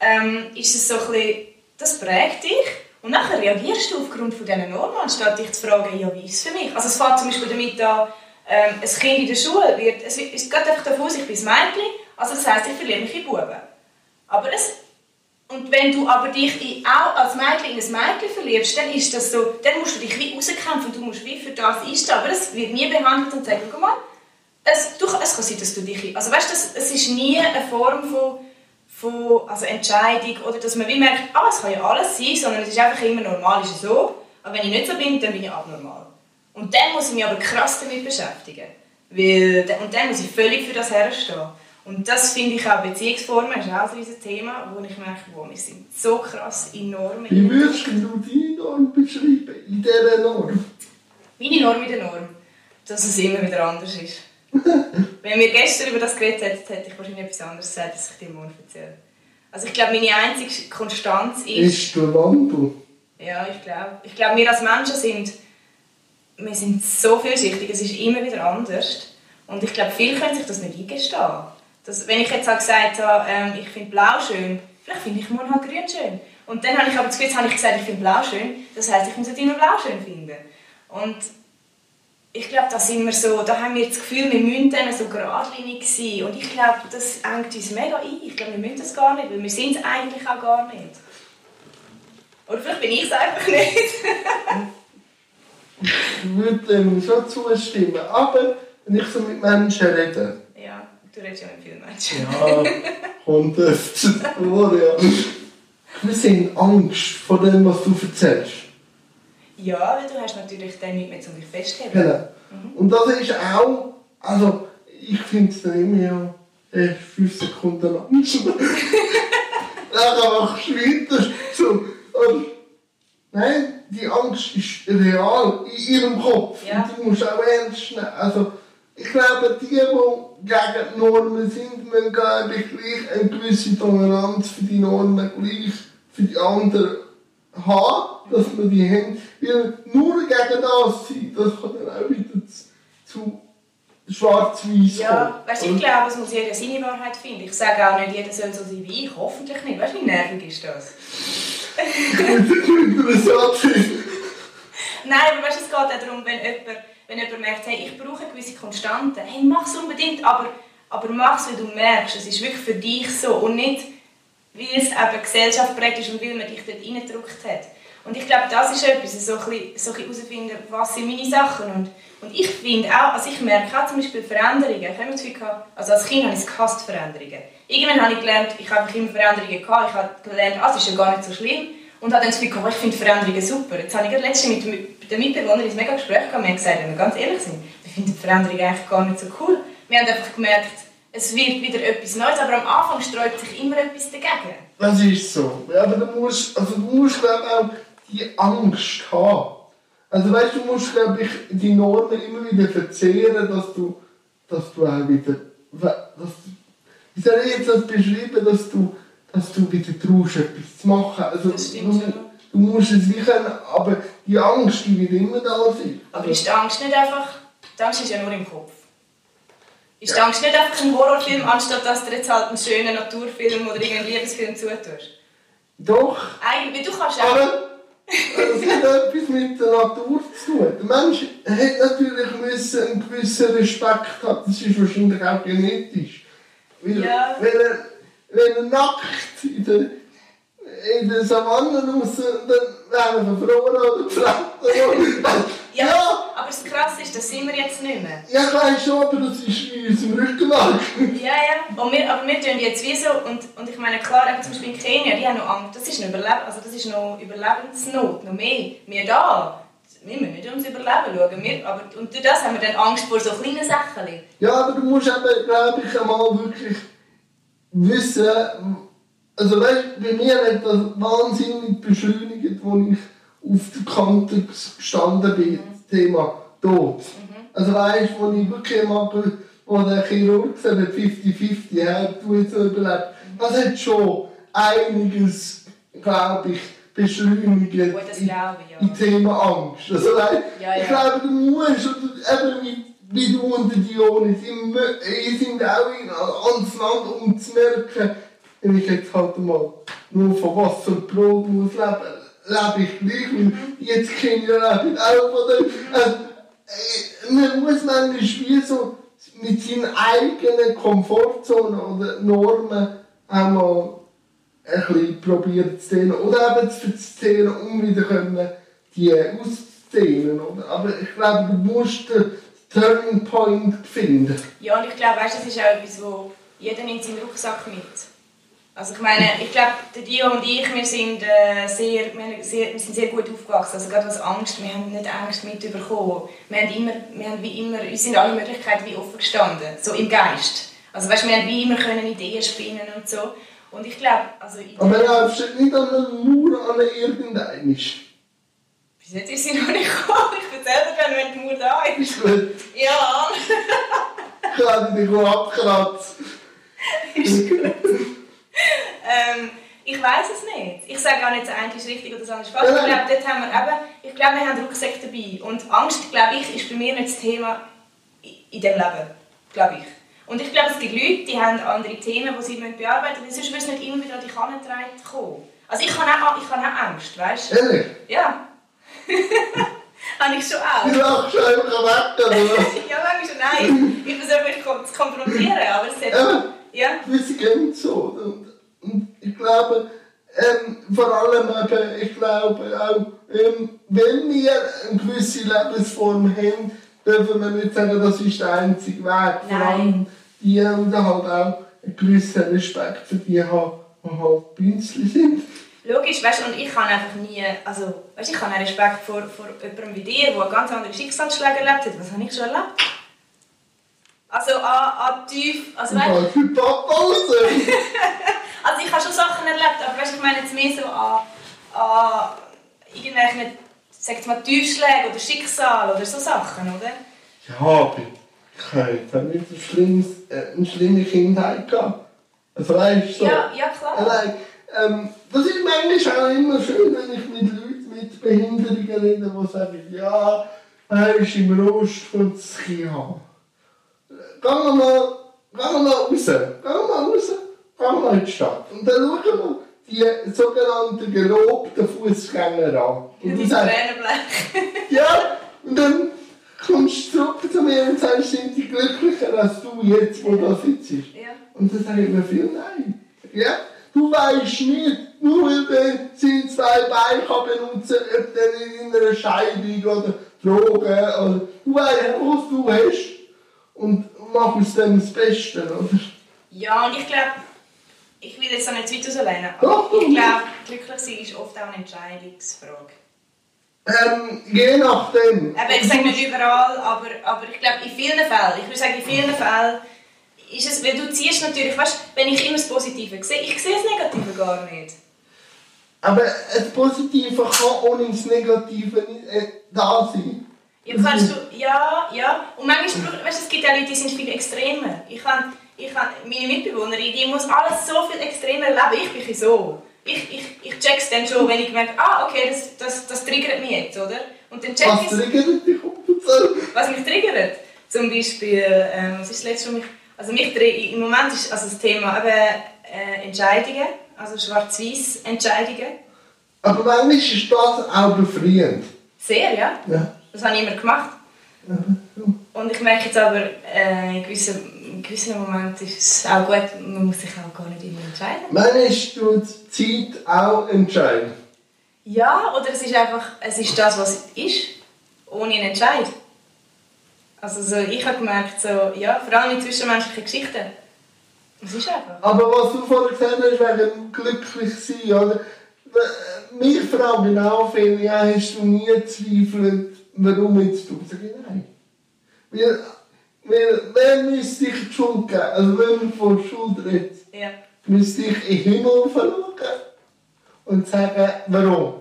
Ähm, ist es so ein bisschen, das prägt dich. Und nachher reagierst du aufgrund von diesen Normen, anstatt dich zu fragen, ja, wie ist es für mich? Also es fängt zum Beispiel damit an, ähm, ein Kind in der Schule wird, es ist gerade einfach davon, ich bin ein Mädchen, also das heisst, ich verliere mich in Buben. Aber es, und wenn du aber dich in, auch als Mädchen in ein Mädchen verliebst, dann ist das so, dann musst du dich wie rauskämpfen, du musst wie für das einstehen, aber es wird nie behandelt und sagt, guck mal, es, du, es kann sein, dass du dich, also weißt du, es ist nie eine Form von, von also Entscheidung oder dass man wie merkt, ah, es kann ja alles sein, sondern es ist einfach immer normal, ist so, aber wenn ich nicht so bin, dann bin ich abnormal. Und dann muss ich mich aber krass damit beschäftigen, weil, und dann muss ich völlig für das herstehen. Und das finde ich auch Beziehungsformen, ist auch so ein Thema, wo ich merke, wo wir sind so krass enorm. Wie würdest du deine Norm beschreiben, in dieser Norm? Meine Norm in der Norm? Dass es immer wieder anders ist. Wenn wir gestern über das geredet hätten, hätte ich wahrscheinlich etwas anderes gesagt, als ich dir morgen erzähle. Also ich glaube, meine einzige Konstanz ist... Ist der Wandel. Ja, ich glaube. Ich glaube, wir als Menschen sind... Wir sind so vielschichtig, es ist immer wieder anders. Und ich glaube, viele können sich das nicht eingestehen. Das, wenn ich jetzt auch gesagt habe, ähm, ich finde blau schön, vielleicht finde ich morgen halt grün schön. Und dann habe ich aber zu jetzt habe ich gesagt, ich finde blau schön. Das heisst, ich muss nicht immer blau schön finden. Und ich glaube, da sind wir so, da haben wir das Gefühl, wir müssen dann so geradlinig sein. Und ich glaube, das engt uns mega ein. Ich glaube, wir müssen das gar nicht, weil wir sind es eigentlich auch gar nicht. Oder vielleicht bin ich es einfach nicht. ich würde dem schon zustimmen. Aber wenn ich so mit Menschen rede, Du redest ja mit vielen Menschen. Ja, vor, ja. Wir sind Angst vor dem, was du erzählst. Ja, weil du hast natürlich dann nicht mehr zu dich festheben. Genau. Mhm. Und das ist auch, also ich finde es dann immer ja, äh, fünf Sekunden Angst. dann machst du weiter. So, und, nein, die Angst ist real in ihrem Kopf. Ja. Und du musst auch ernst nehmen. Also, ich glaube, die, die gegen die Normen sind, müssen, glaube ich, gleich eine gewisse Toleranz für die Normen gleich für die anderen haben, dass wir die haben. Weil nur gegen das sein, das kann dann auch wieder zu, schwarz-weiß ja. Weißt, ich glaube, es muss jeder seine Wahrheit finden. Ich sage auch nicht, jeder soll so sein wie ich. Hoffentlich nicht. Weißt du, wie nervig ist das? Interessant. Nein, aber weißt, es geht auch darum, wenn jemand wenn jemand merkt, hey, ich brauche eine gewisse Konstante, hey, mach es unbedingt, aber, aber mach es, weil du merkst, es ist wirklich für dich so und nicht, weil es eben Gesellschaft prägt ist und weil man dich dort reingedrückt hat. Und ich glaube, das ist etwas, so ein bisschen so was sind meine Sachen. Und, und ich finde auch, also ich merke auch zum Beispiel Veränderungen. Ich habe das Gefühl also als Kind habe ich es gehasst, Veränderungen. Irgendwann habe ich gelernt, ich habe immer Veränderungen gehabt, ich habe gelernt, ah, es ist ja gar nicht so schlimm. Und habe dann das Gefühl, oh, ich finde Veränderungen super. Jetzt habe ich gerade letztens mit den Mitbewohnern ein mega Gespräch gehabt und gesagt, wenn wir ganz ehrlich sind, wir finden Veränderungen eigentlich gar nicht so cool. Wir haben einfach gemerkt, es wird wieder etwas Neues, aber am Anfang sträubt sich immer etwas dagegen. Das ist so. Aber du musst, also du musst auch die Angst haben. Also weißt du, musst glaube ich die Normen immer wieder verzehren, dass du, dass du auch wieder, dass ich soll jetzt das beschreiben, dass du dass du wieder traust, etwas zu machen. Also, das stimmt, du, du musst es wie können, aber die Angst, die wird immer da sein. Aber ist die Angst nicht einfach, die Angst ist ja nur im Kopf. Ist ja. die Angst nicht einfach ein Horrorfilm, anstatt dass du jetzt halt einen schönen Naturfilm oder irgendeinen Liebesfilm zutust? Doch. Eigentlich, du kannst auch... Aber es hat etwas mit der Natur zu tun. Der Mensch hat natürlich müssen einen gewissen Respekt haben, das ist wahrscheinlich auch genetisch. Weil, ja. weil er wenn er nackt in der, in der Savanne raus, dann wären wir verfroren oder gefressen. ja, ja, aber das Krasse ist, das sind wir jetzt nicht mehr. Ja, ich weiß schon, aber das ist in unserem Rückenmark. ja, ja. Und wir, aber wir tun jetzt wie so, und, und ich meine, klar, zum Beispiel in Kenia, die haben noch Angst, das ist, noch Überleb also das ist noch Überlebensnot, noch mehr. Wir da, wir müssen nicht ums Überleben schauen. Wir, aber, und durch das haben wir dann Angst vor so kleinen Sachen. Ja, aber du musst eben, glaube ich, einmal wirklich wissen, also weißt, bei mir hat das wahnsinnig beschleunigt, als ich auf der Kante gestanden bin, mhm. Thema Tod. Mhm. Also weißt du, wo ich wirklich mal, wo der Chirurg gesagt hat, 50-50, ja, du jetzt überlebt. Das hat schon einiges, glaube ich, beschleunigt in, ja. in Thema Angst. Also, weißt, ja, ja. ich glaube, du musst, eben mit wie du und die Dionis, ihr sind auch ans Land, um zu merken, wenn ich jetzt halt mal nur von Wasser und Brot muss leben, lebe ich gleich, weil jetzt Kinder leben auch von dem. Also, man muss manchmal wie so mit seinen eigenen Komfortzonen oder Normen auch mal ein bisschen probieren zu dehnen. Oder eben zu verzehnen, um wieder die auszudehnen. Aber ich glaube, du musst Turning Point finden. Ja, und ich glaube, weißt, das ist auch etwas, wo jeder nimmt seinen Rucksack mit. Also ich meine, ich glaube, der Dio und ich, wir sind, äh, sehr, wir, sehr, wir sind sehr gut aufgewachsen. Also gerade was Angst, wir haben nicht Angst mitbekommen. Wir haben, immer, wir haben wie immer, uns sind alle Möglichkeiten wie offen gestanden, so im Geist. Also weißt, wir haben wie immer können Ideen spinnen und so. Und ich glaube, also... Aber er steht nicht an einer Mauer an irgendeinem. Bis jetzt ist sie noch nicht gekommen. Ich dir dann, wenn die Mauer da ist. Ist gut. Ja. ich habe dich abkratzen. ist gut. ähm, ich weiß es nicht. Ich sage auch nicht, das eine ist richtig oder das andere ist falsch. Ich glaube, dort haben wir eben, ich glaube, wir haben Rucksäcke dabei. Und Angst, glaube ich, ist bei mir nicht das Thema in diesem Leben. Glaube ich. Und ich glaube, es gibt Leute, die haben andere Themen, die sie bearbeiten müssen, sonst würde es nicht immer wieder an die Kanne kommen. Also ich habe auch, ich habe auch Angst, weißt du? Ehrlich? Ja. habe ich schon auch. Du lachst einfach weg, oder? ja, manchmal schon nein. Ich versuche mich zu konfrontieren, aber es hat... Ja, ja. gewisse gehen so. Und, und ich glaube, ähm, vor allem eben, ich glaube auch, ähm, wenn wir eine gewisse Lebensform haben, dürfen wir nicht sagen, das ist der einzige Weg. Vor allem die haben halt auch einen gewissen Respekt für die haben, die halt Bünzli sind. Logisch, weißt und ich habe einfach nie, also, weißt, ich habe Respekt vor, vor jemandem wie dir, der ganz andere Schicksalsschläge erlebt hat. Was habe ich schon erlebt? Also an, an tief, also weißt du... also ich habe schon Sachen erlebt, aber weißt, ich meine jetzt mehr so an, an irgendwelchen, sag jetzt mal, Tiefschläge oder Schicksal oder so Sachen, oder? Ja, aber ich habe nicht ein schlimmes, äh, eine schlimme Kindheit gehabt. Also weißt du, so. Ja, ja klar. Allein, ähm, das ist manchmal auch immer schön, wenn ich mit Leuten mit Behinderungen rede, die sagen, ja, er ist im Rost von Skiha. Gehen wir mal, gehen wir mal raus, gehen wir mal raus, gehen wir mal in die Stadt. Und dann schauen wir die sogenannten gelobten Fußgänger an. Und die sagst, Ja, und dann kommst du zurück zu mir und sagst, sind die glücklicher als du jetzt, wo du sitzt? Ja. Und dann sage ich mir viel nein. Ja? Du weißt nicht, nur weil seine zwei Beine kann benutzen kann, ob der in einer Scheidung oder Drogen oder du weißt, was du hast und mach aus dem das Beste, oder? Ja, und ich glaube, ich will jetzt auch nicht zu weit rauslehnen, aber ich glaube, glücklich sein ist oft auch eine Entscheidungsfrage. Ähm, je nachdem. Eben, ich sage nicht überall, aber, aber ich glaube, in vielen Fällen, ich würde sagen, in vielen Fällen ist es, weil du ziehst natürlich, weißt, wenn ich immer das Positive sehe, ich sehe das Negative gar nicht. Aber das Positive kann ohne das Negative nicht äh, da sein. Ja, kannst du, ja, ja. Und manchmal, weißt, es gibt auch Leute, die sind viel extremer. Ich habe, ich habe meine Mitbewohnerin, die muss alles so viel extremer erleben. Ich bin so. Ich, ich, ich check's dann schon, wenn ich merke, ah, okay, das, das, das triggert mich jetzt, oder? Und dann check Was triggert dich? Was mich triggert? Zum Beispiel, ähm, was ist das letzte, was mich... Also mich im Moment ist also das Thema eben, äh, Entscheidungen, also schwarz-weiß Entscheidungen. Aber manchmal ist das auch befreiend. Sehr, ja. ja. Das habe ich immer gemacht. Mhm. Und ich merke jetzt aber, äh, in, gewissen, in gewissen Momenten ist es auch gut, man muss sich auch gar nicht immer entscheiden. Manchmal tut die Zeit auch entscheiden. Ja, oder es ist einfach, es ist das, was es ist, ohne einen Entscheid. Also so, ich habe gemerkt, so, ja, vor allem in zwischenmenschlichen Geschichten. Es ist einfach. Aber was du vorhin gesagt hast, wegen glücklich sein, oder? Mich fragen auch viele, ja, hast du nie gezweifelt, warum jetzt du? Ich, nein. Weil, weil, wer müsste ich die Schuld geben? Also wenn man von Schuld redet, ja. müsste ich in den Himmel schauen und sagen, warum?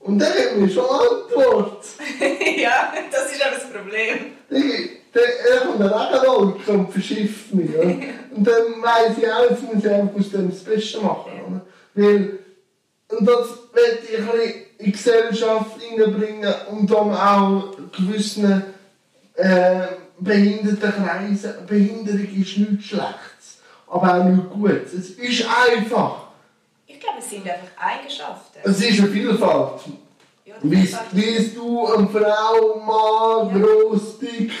Und dann hat mir schon Antwort. ja, das ist aber das Problem. Er kommt dann auch und verschifft mich. Oder? Und dann weiss ich auch, jetzt muss ich einfach aus dem das Beste machen. Oder? Weil, und das möchte ich ein bisschen in die Gesellschaft hineinbringen und dann auch gewissen äh, Behindertenkreisen. Behinderung ist nichts Schlechtes, aber auch nicht gut. Es ist einfach. Ich glaube, es sind einfach Eigenschaften. Es ist eine Vielfalt. Wie, wie du eine Frau, Mann, groß, dick,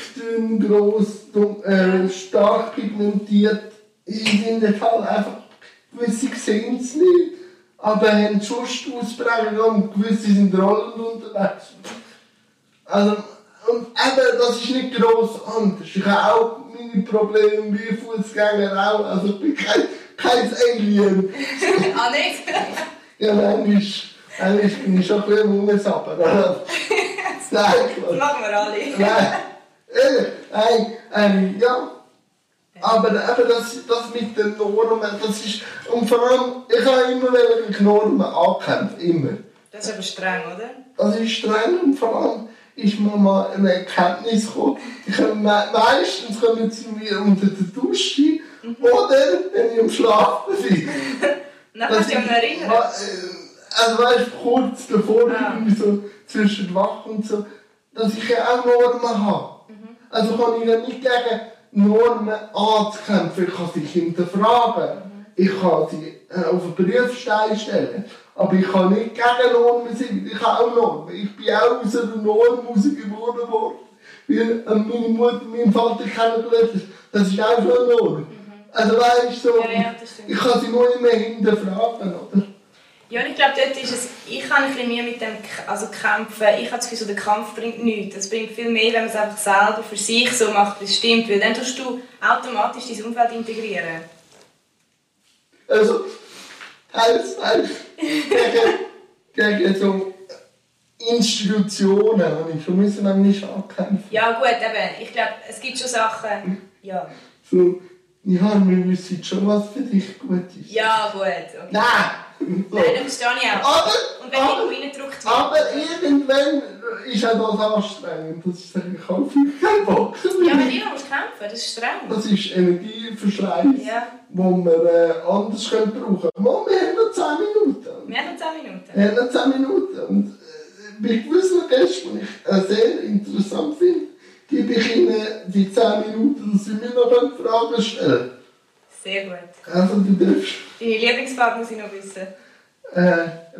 gross, dumm- äh, stark pigmentiert. Ich finde halt einfach, gewisse sehen es nicht, aber haben sonst Ausprägungen und gewisse sind rollend unterwegs. Also, und eben, das ist nicht gross anders. Ich habe auch meine Probleme wie Fußgänger auch. Also ich bin kein, kein Alien. ah, nicht? Ja, manchmal, manchmal bin ich schon ein bisschen rumsabbern. Nein, Das machen wir alle. Nein, nein, ähm, ja. Aber eben das, das mit den Normen, das ist, und vor allem, ich habe immer gegen Normen angekämpft, immer. Das ist aber streng, oder? Das ist streng und vor allem ist mir mal eine Erkenntnis gekommen. Ich habe me meistens kommen sie mir unter der Dusche oder wenn ich am Schlafen bin. Dann dich an ich- erinnern. Also weißt du, kurz davor, Ah. irgendwie so zwischen wach und so, dass ich ja auch Normen habe. Also kann ich ja nicht gegen Normen anzukämpfen, ich kann sie hinterfragen. Ich kann sie äh, auf einen Prüfstein stellen. Aber ich kann nicht gegen Normen sein, ich habe auch Normen. Ich bin auch aus einer Norm rausgeboren worden. Weil äh, meine Mutter meinen Vater kennengelernt hat. Das ist auch schon eine Norm. Also weißt du, so, Ja, ja, ich kann sie nur immer hinterfragen, oder? Ja, ich glaube, dort ist es, ich habe ein bisschen mehr mit dem also kämpfen. Ich habe das Gefühl, so der Kampf bringt nichts. Es bringt viel mehr, wenn man es einfach selber für sich so macht, wie es stimmt. Weil dann tust du automatisch dein Umfeld integrieren. Also, teils, teils gegen, gegen so Institutionen habe ich schon müssen manchmal ankämpfen. Ja gut, eben, ich glaube, es gibt schon Sachen, ja. So, ja, wir wissen schon, was für dich gut ist. Ja gut, okay. Nein! Nein, verstehe ich auch. Aber, Und wenn aber, reingedrückt aber irgendwann ist auch das anstrengend. Das ist ich viel keinen Bock. Ja, mit dir musst du kämpfen, das ist streng. Das ist Energieverschleiß, Ja. wo wir äh, anders können brauchen. Mal, wir haben noch 10 Minuten. Wir haben noch 10 Minuten. Wir haben noch 10 Minuten. Und äh, bei gewissen Gästen, die ich äh, sehr interessant finde, gebe ich ihnen die 10 Minuten, dass sie mir noch Fragen stellen können. Sehr gut. Also du darfst Deine Lieblingsfarbe muss ich noch wissen. äh,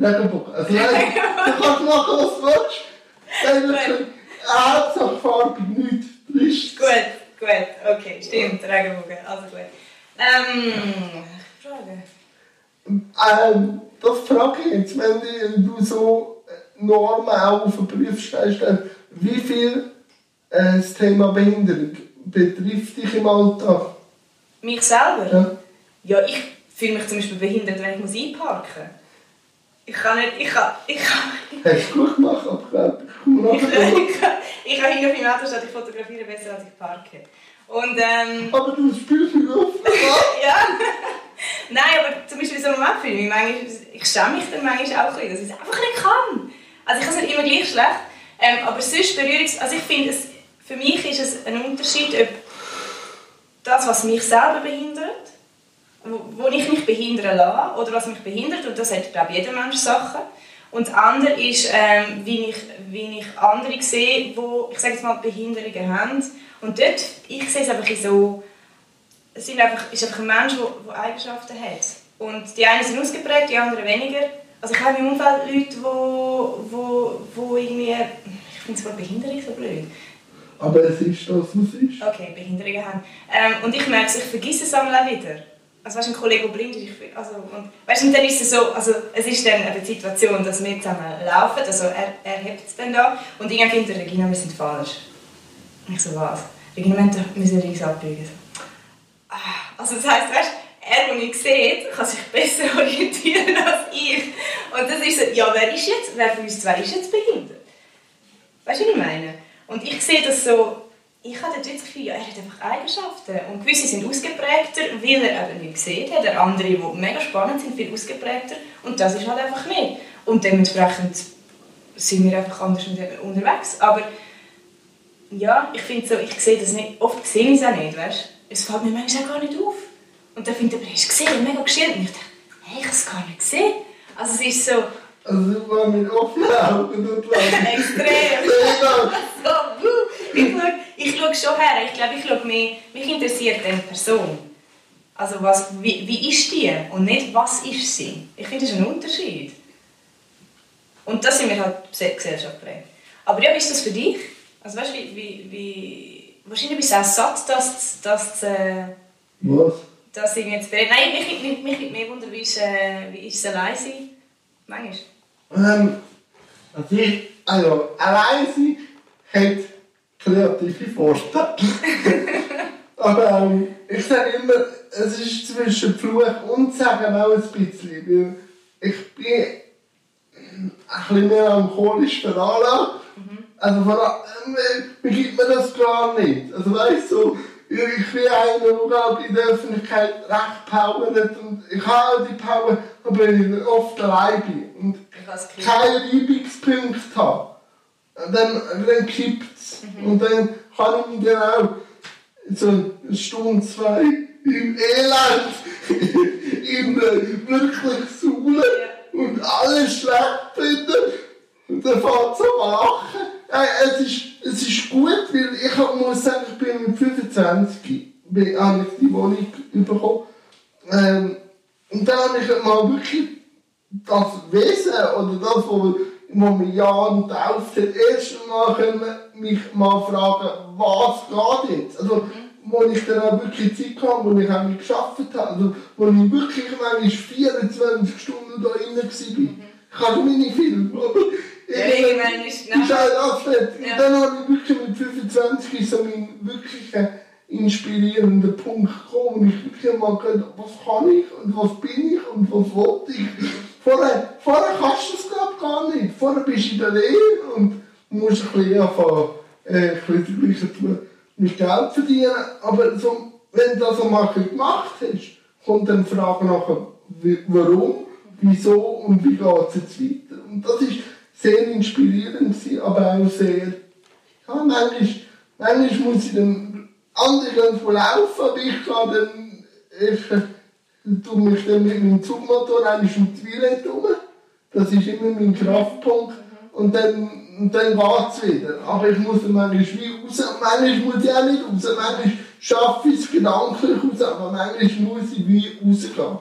Regenbogen. Also nein, du kannst machen, was du willst. Nein, wirklich. Hauptsache farbig, nichts. Trist. Gut, gut, okay, stimmt, Regenbogen, also gut. Ähm, Frage. Ähm, das frage ich jetzt, wenn du so äh, Normen auch auf den Prüfstein stellst, wie viel äh, das Thema Behinderung betrifft dich im Alltag? Mich selber? Ja. Ja, ich fühle mich zum Beispiel behindert, wenn ich muss einparken muss. Ich kann nicht, ich kann, ich kann, Hast du gut gemacht, aber glaub, ich ich, kann, ich kann hinten auf meinem Auto stehen, ich fotografiere besser, als ich parke. Und ähm, Aber du spielst mich auf. ja. Nein, aber zum Beispiel so ein Moment fühle ich mich manchmal, ich schäme mich dann manchmal auch ein bisschen, dass ich es einfach nicht kann. Also ich kann es nicht immer gleich schlecht, ähm, aber sonst Berührungs... Also ich finde, es, für mich ist es ein Unterschied, ob das, was mich selber behindert, wo, wo ich mich behindern lasse, oder was mich behindert, und das hat, glaube ich, jeder Mensch Sachen. Und das andere ist, ähm, wie, ich, wie ich andere sehe, die, ich sage jetzt mal, Behinderungen haben. Und dort, ich sehe es einfach in so es sind einfach, ist einfach ein Mensch, der, Eigenschaften hat. Und die einen sind ausgeprägt, die anderen weniger. Also ich habe meinem Umfeld Leute, die, wo, wo irgendwie... Ich finde das Wort Behinderung so blöd. Aber es ist das, was es ist. Okay, Behinderungen haben. Ähm, und ich merke es, ich vergesse es einmal auch wieder. Also weißt du, ein Kollege, der blind ist, ich, also, und, weißt, du, und dann ist es so, also es ist dann eine Situation, dass wir zusammen laufen, also er, er hebt es dann da und irgendwann findet Regina, wir sind falsch. Und ich so, was? Regina, wir müssen links abbiegen. Ah, Also das heisst, weißt, er, der mich sieht, kann sich besser orientieren als ich. Und das ist so, ja, wer ist jetzt, wer von uns zwei ist jetzt behindert? Weißt du, was ich meine? Und ich sehe das so, ich habe das Gefühl, ja, er hat einfach Eigenschaften. Und gewisse sind ausgeprägter, weil er eben nicht sieht hat. Andere, die mega spannend sind, viel ausgeprägter. Und das ist halt einfach nicht. Und dementsprechend sind wir einfach anders unterwegs. Aber ja, ich finde so, ich sehe das nicht, oft sehe ich es auch nicht, weißt Es fällt mir manchmal auch gar nicht auf. Und dann finde ich, aber hast du gesehen, mega geschildert. Und ich dachte, hey, ich habe es gar nicht gesehen. Also es ist so Warst mit offenen Augen dort lang. extrem. Genau. so, ich schaue ich schon her. Ich glaube, ich schaue mehr, mich interessiert die Person. Also was, wie, wie ist die und nicht was ist sie. Ich finde, das ist ein Unterschied. Und das sind wir halt Gesellschaft geprägt. Aber ja, wie ist das für dich? Also weißt du, wie, wie, wie, wahrscheinlich bist du auch satt, dass, dass, äh, Was? dass ich jetzt. Nein, mich, mich, mich, mich mehr wunder, wie ist, äh, wie ist es allein sein? Manchmal. Ähm, also ich, also allein sein hat kreative Vorteile. Aber ähm, ich sage immer, es ist zwischen Fluch und Segen auch ein bisschen. Weil ich bin ein bisschen melancholisch veranlagt. Also vor allem, äh, mir gibt mir das gar nicht. Also weißt du, so, ich bin einer, der in der Öffentlichkeit recht powert und ich habe die Power, aber ich oft allein bin und Ich habe es gekriegt. keine Reibungspunkte habe. Dann, dann kippt es. Und dann kann ich mich auch so eine Stunde, zwei im Elend, in der wirklich Suhle und alles schlecht finden. Und dann fängt es an zu lachen. Äh, es, ist, es ist gut, weil ich muss sagen, ich bin mit 25 bin, habe ich die Wohnung bekommen. Ähm, und dann habe ich mal wirklich das Wesen oder das, was was mir Jan tauft hat, erst mal können mich mal fragen, was geht jetzt? Also, wo ich dann auch wirklich Zeit hatte, wo ich auch nicht gearbeitet habe, also, wo ich wirklich manchmal 24 Stunden da drin war. Ich habe meine Filme, aber Ja, irgendwann ist ist halt fertig. Ja. Dann habe ich wirklich mit 25 so meinen wirklichen inspirierenden Punkt gekommen, wo ich wirklich mal habe, was kann ich und was bin ich und was wollte ich. Vorher, vorher kannst du es glaub, gar nicht. Vorher bist du in der Lehre und musst ein bisschen anfangen, äh, ein bisschen tun, mit Geld verdienen. Aber so, wenn du das einmal gemacht hast, kommt dann die Frage nachher, warum, wieso und wie geht es jetzt weiter. Und das ist sehr inspirierend, gewesen, aber auch sehr, ja, manchmal, manchmal muss ich dann, andere gehen von laufen, aber ich kann dann, ich äh, tue mich dann mit meinem Zugmotor eigentlich um die Toilette rum. Das ist immer mein Kraftpunkt. Und dann, und dann geht es wieder. Aber ich muss dann manchmal wie raus. Manchmal muss ich auch nicht raus. Manchmal schaffe ich es gedanklich raus, aber manchmal muss ich wie rausgehen.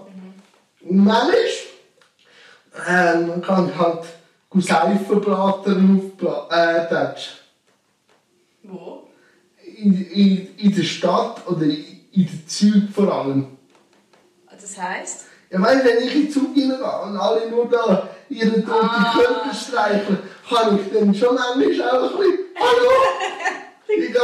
Und manchmal ähm, kann ich halt Seifenblätter auftatschen. Wo? In, in, in der Stadt oder in, in den Zügen vor allem. Das heisst? Ja, weißt, wenn ich in den Zug reingehe und alle nur da ihren toten Ah. Körper streicheln, kann ich dann schon manchmal auch ein bisschen, hallo, wie geht's?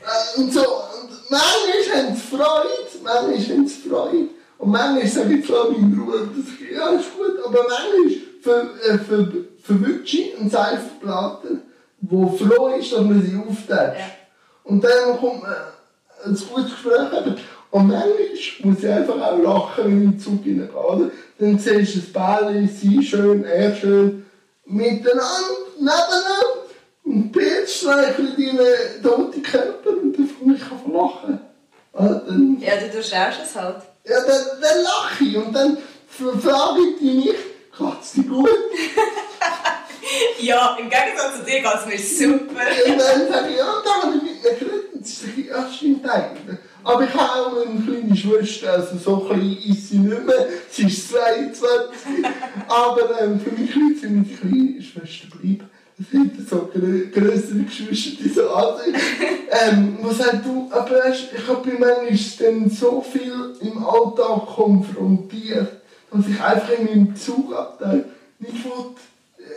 Äh, Und so, und manchmal haben sie Freude, manchmal haben sie Freude. Und manchmal sage ich zwar meinem Bruder, das ist, ja, ist gut, aber manchmal für, äh, für, für Wünsche und Seifenplatten, wo froh ist, dass man sie auftätscht. Ja. Und dann kommt man ein gutes Gespräch haben. Und manchmal muss ich einfach auch lachen, wenn ich in den Zug hineingehe. oder? Dann siehst du das Bälle, sie schön, er schön, miteinander, nebeneinander. Und Peter streichelt deinen toten Körper und dann fange ich an zu lachen. Ah, Dann, Ja, du durchschaust es halt. ja, dann, dann lache ich und dann frage ich dich nicht, geht's dir gut? Ja, im Gegensatz zu dir geht es mir super. Und dann sage ich, ja, da habe ich mit mir geredet. Sie ja, stimmt eigentlich. Aber ich habe auch eine kleine Schwester, also so klein ist sie nicht mehr. Sie ist 22. Aber ähm, für mich Leute sind meine kleine Schwester bleiben. Es sind so grö größere Geschwister, die so ansehen. Ähm, wo sagt du, aber ich habe manchmal dann so viel im Alltag konfrontiert, dass ich einfach in meinem Zugabteil nicht will,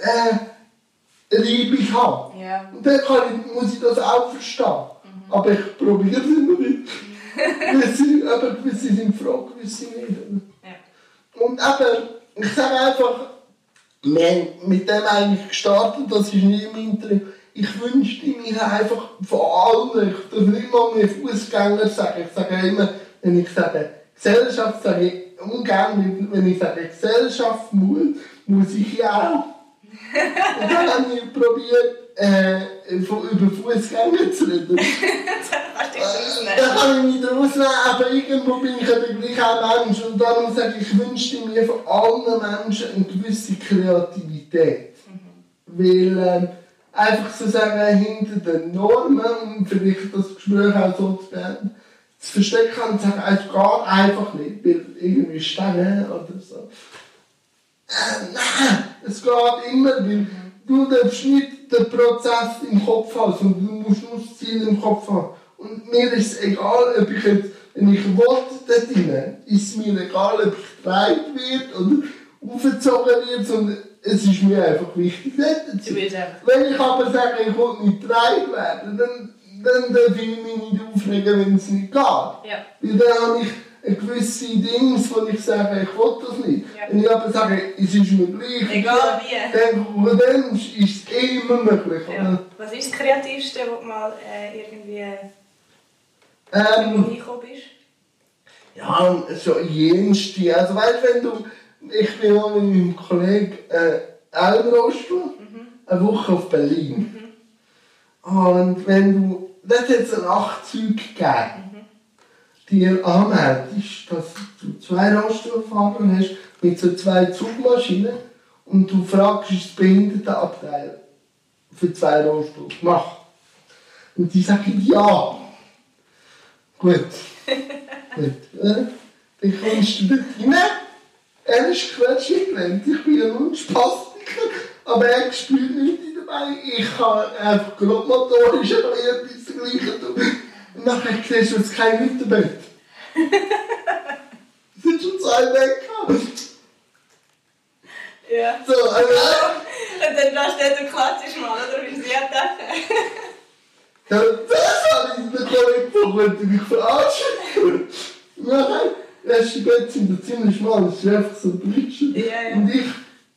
äh, Reibung habe. Ja. Und dann ich, muss ich das auch verstehen. Aber ich probiere es immer wieder. gewisse, aber gewisse sind froh, gewisse nicht. Ja. Und eben, ich sage einfach, wir haben mit dem eigentlich gestartet, das ist nicht im Internet. Ich wünschte mir einfach von allen, ich darf nicht mal mehr Fußgänger sagen, ich sage immer, wenn ich sage Gesellschaft, sage ich ungern, wenn ich sage Gesellschaft muss, muss ich ja auch. Und dann habe ich probiert, äh, von- über Fußgänger zu reden. Rausnehmen. Da kann ich mich rausnehmen, aber irgendwo bin ich ja der gleiche Mensch. Und darum sage ich, ich wünschte mir von allen Menschen eine gewisse Kreativität. Weil ähm, einfach zu sagen, hinter den Normen und vielleicht das Gespräch auch so zu beenden, verstecken und zu sagen, es geht einfach nicht, weil irgendwie stehen oder so. Äh, nein, es geht immer, weil du darfst nicht den Prozess im Kopf haben, sondern du musst nur das Ziel im Kopf haben. Und mir ist es egal, ob ich jetzt, wenn ich will, dort rein, ist es mir egal, ob ich getragen wird oder aufgezogen wird, sondern es ist mir einfach wichtig, dort zu sein. Wenn ich aber sage, ich will nicht getragen werden, dann, dann darf ich mich nicht aufregen, wenn es nicht geht. Ja. Weil dann habe ich gewisse Dings, wo ich sage, ich will das nicht. Ja. Wenn ich aber sage, es ist mir gleich, Egal wie. dann, dann ist es immer möglich. Ja. Was ist das Kreativste, wo du mal äh, irgendwie Ähm, irgendwo hingekommen bist? ja, so jenste. Also weißt wenn du, ich bin mal mit meinem Kollegen äh, Elbenrostel, eine Woche auf Berlin. Und wenn du, das hat jetzt ein Nachtzug gegeben, dir anmeldest, dass du zwei Rollstuhlfahrer hast mit so zwei Zugmaschinen und du fragst, ist das Behindertenabteil für zwei Rollstuhl gemacht? Und die sagen ja. Gut. Gut. Äh, dann kommst du dort rein. Er ist quetschgelähmt. Ich bin ein Spastiker. Aber er spürt nichts dabei. Ich kann einfach grobmotorisch etwas Gleiches tun. Und nachher siehst du jetzt kein Mittelbett. Es sind schon zwei weg. Ja. So, also, Und dann lässt du den Klatsch mal, oder? Wie sie entdecken. Ja, das habe ich den Kollegen von wollte mich verarschen. Nachher, erste Bett sind da ziemlich schmal, das ist einfach so ein Blitschen. Ja, ja. Und ich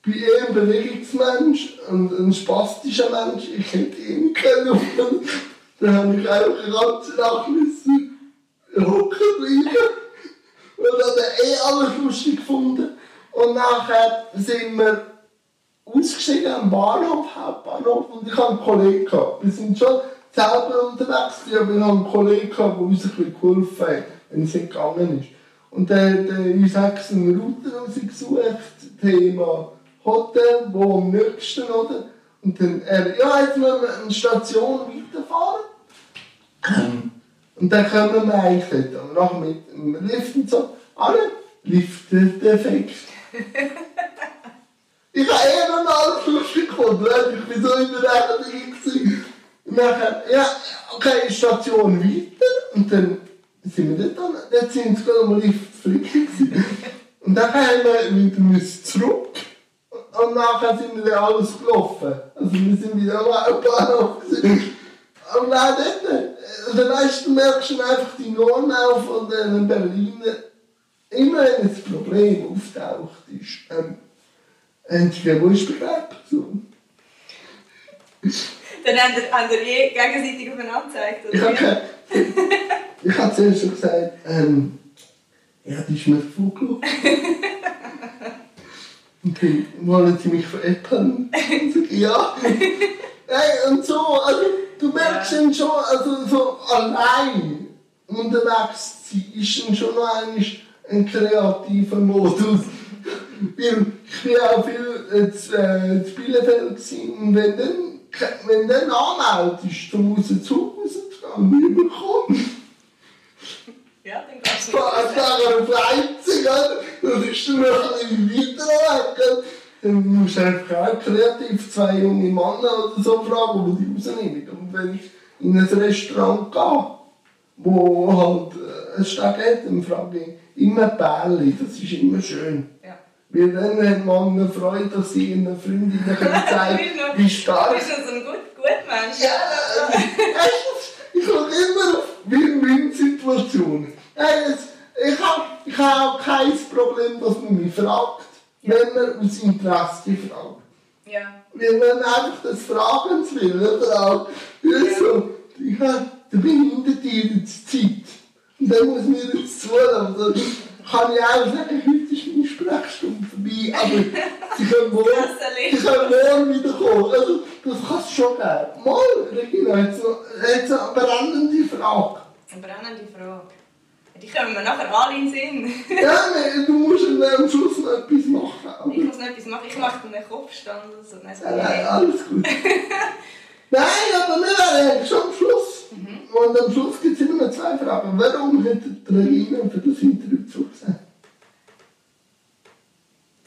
bin eher ein Bewegungsmensch und ein spastischer Mensch. Ich hätte nicht können. Dann habe ich einfach eine ganze Nacht müssen hocken bleiben. Und habe eh alles lustig gefunden. Und nachher sind wir ausgestiegen am Bahnhof, Hauptbahnhof, und ich habe einen Kollegen gehabt. Wir sind schon selber unterwegs, aber ich habe einen Kollegen gehabt, der uns ein bisschen geholfen hat, wenn es nicht gegangen ist. Und der, der uns hat einen Router rausgesucht, Thema Hotel, wo am nächsten, oder? Und dann, er, ja, jetzt müssen wir eine Station weiterfahren. Ähm, Und dann kommen wir eigentlich. Und nachher mit dem Lift und so, alle Lift defekt. Ich habe eh noch alles lustig gefunden, ich bin so überrechnet gewesen. Und nachher, ja, okay, Station weiter. Und dann sind wir dort an, dort sind sie gerade am Lift flicken gewesen. Und dann haben wir wieder müssen zurück. Und nachher sind wir dann alles gelaufen. Also wir sind wieder am Bahnhof. Und dann dort, dann weißt du, merkst du einfach die Normen von den Berliner. Immer wenn ein Problem auftaucht ist, ähm, entweder wo ist die Begleitperson? Dann haben wir, haben wir je gegenseitig aufeinander gezeigt, oder? ich habe zuerst schon gesagt, ähm, ja, die ist mir vorgelaufen. Und dann wollen sie mich veräppeln. Und ich sage, ja. Hey, und so, also du merkst dann schon, also so allein unterwegs ist dann schon noch eigentlich ein kreativer Modus. Weil ich bin auch viel äh, zu, äh, Bielefeld gewesen. und wenn dann, wenn dann anmeldest, um aus dem Zug rauszugehen, wie bekommen. Ja, dann gehst du Fahr nachher auf Leipzig, das ist dann noch ein bisschen weiter weg. Dann musst du einfach auch kreativ zwei junge Männer oder so fragen, die die rausnehmen. Und wenn ich in ein Restaurant gehe, wo halt äh, ein Steg hat, dann frage ich immer Bärli, das ist immer schön. Ja. Weil dann hat man eine Freude, dass sie Freundinnen können zeigen noch- wie stark Du bist noch so ein gut, gut Mensch. ja, ich schaue immer auf Win-Win-Situationen. Ich habe ich hab auch kein Problem, dass man mich fragt, wenn man aus Interesse fragt. Ja. Wir wollen einfach des Fragens willen, oder auch. Ja. So, ich habe den Behinderten Zeit. Und dann muss mir jetzt zulassen. Also, kann ich auch sagen, heute ist meine Sprechstunde vorbei, aber sie können morgen, sie können morgen wiederkommen. Also, das kann es schon geben. Mal, Regina, jetzt noch, jetzt eine brennende Frage. Eine brennende Frage. Die kommen mir nachher alle in den Sinn. Ja, nee, du musst am Schluss noch etwas machen. Ich muss noch etwas machen. Ich mache dann einen Kopfstand oder so. Nein, so Ja, nein, alles gut. nein, aber wir wären schon am Schluss. Und am Schluss gibt es immer noch zwei Fragen. Warum hat Regina für das Interview zugesagt?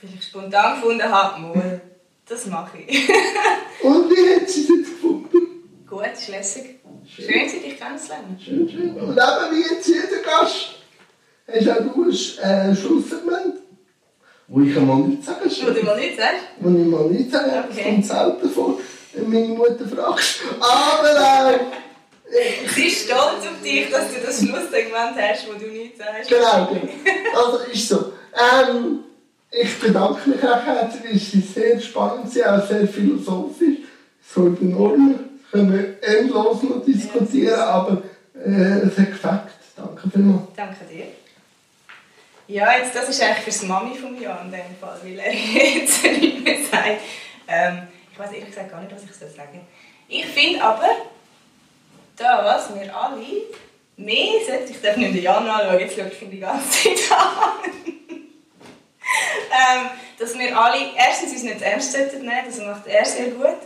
Weil ich spontan gefunden habe, mal. Das mache ich. Und wie hat sie es jetzt gefunden? Gut, ist lässig. Schön, Sie dich kennenzulernen. Schön, schön. Und eben wie jetzt jeder Gast, hast auch du ein äh, Schlusssegment, wo ich einmal nichts sagen Wo du mal nicht sagst? Wo ich mal nichts sagen Das Okay. kommt selten vor, wenn meine Mutter fragst. Aber äh, Sie ist stolz auf dich, dass du das Schlusssegment hast, wo du nichts sagst. genau, genau. Also ist so. Ähm, ich bedanke mich auch herzlich, es ist sehr spannend, auch sehr philosophisch, so über Normen können wir endlos noch diskutieren, aber äh, es hat gefällt. Danke vielmals. Danke dir. Ja, jetzt, das ist eigentlich für das Mami von mir in dem Fall, weil er jetzt nicht mehr sagt. Ähm, ich weiß ehrlich gesagt gar nicht, was ich soll sagen Ich finde aber, dass wir alle mehr sollten, ich darf nicht den Jan anschauen, jetzt schaut ich ihn die ganze Zeit an. ähm, dass wir alle erstens uns nicht ernst sollten nehmen, das macht er sehr gut.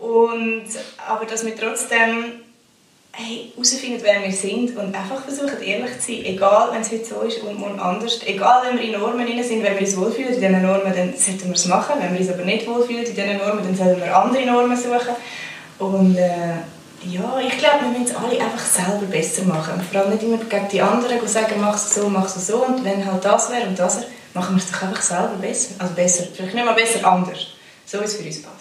Und, aber dass wir trotzdem herausfinden, wer wir sind und einfach versuchen, ehrlich zu sein, egal wenn es heute so ist und morgen anders. Egal, wenn wir in Normen drin sind, wenn wir uns wohlfühlen in diesen Normen, dann sollten wir es machen. Wenn wir uns aber nicht wohlfühlen in diesen Normen, dann sollten wir andere Normen suchen. Und äh, ja, ich glaube, wir müssen es alle einfach selber besser machen. Vor allem nicht immer gegen die anderen sagen, mach es so, mach es so. Und wenn halt das wäre und das wäre, machen wir es doch einfach selber besser. Also besser, vielleicht nicht mal besser, anders. So wie es für uns passt.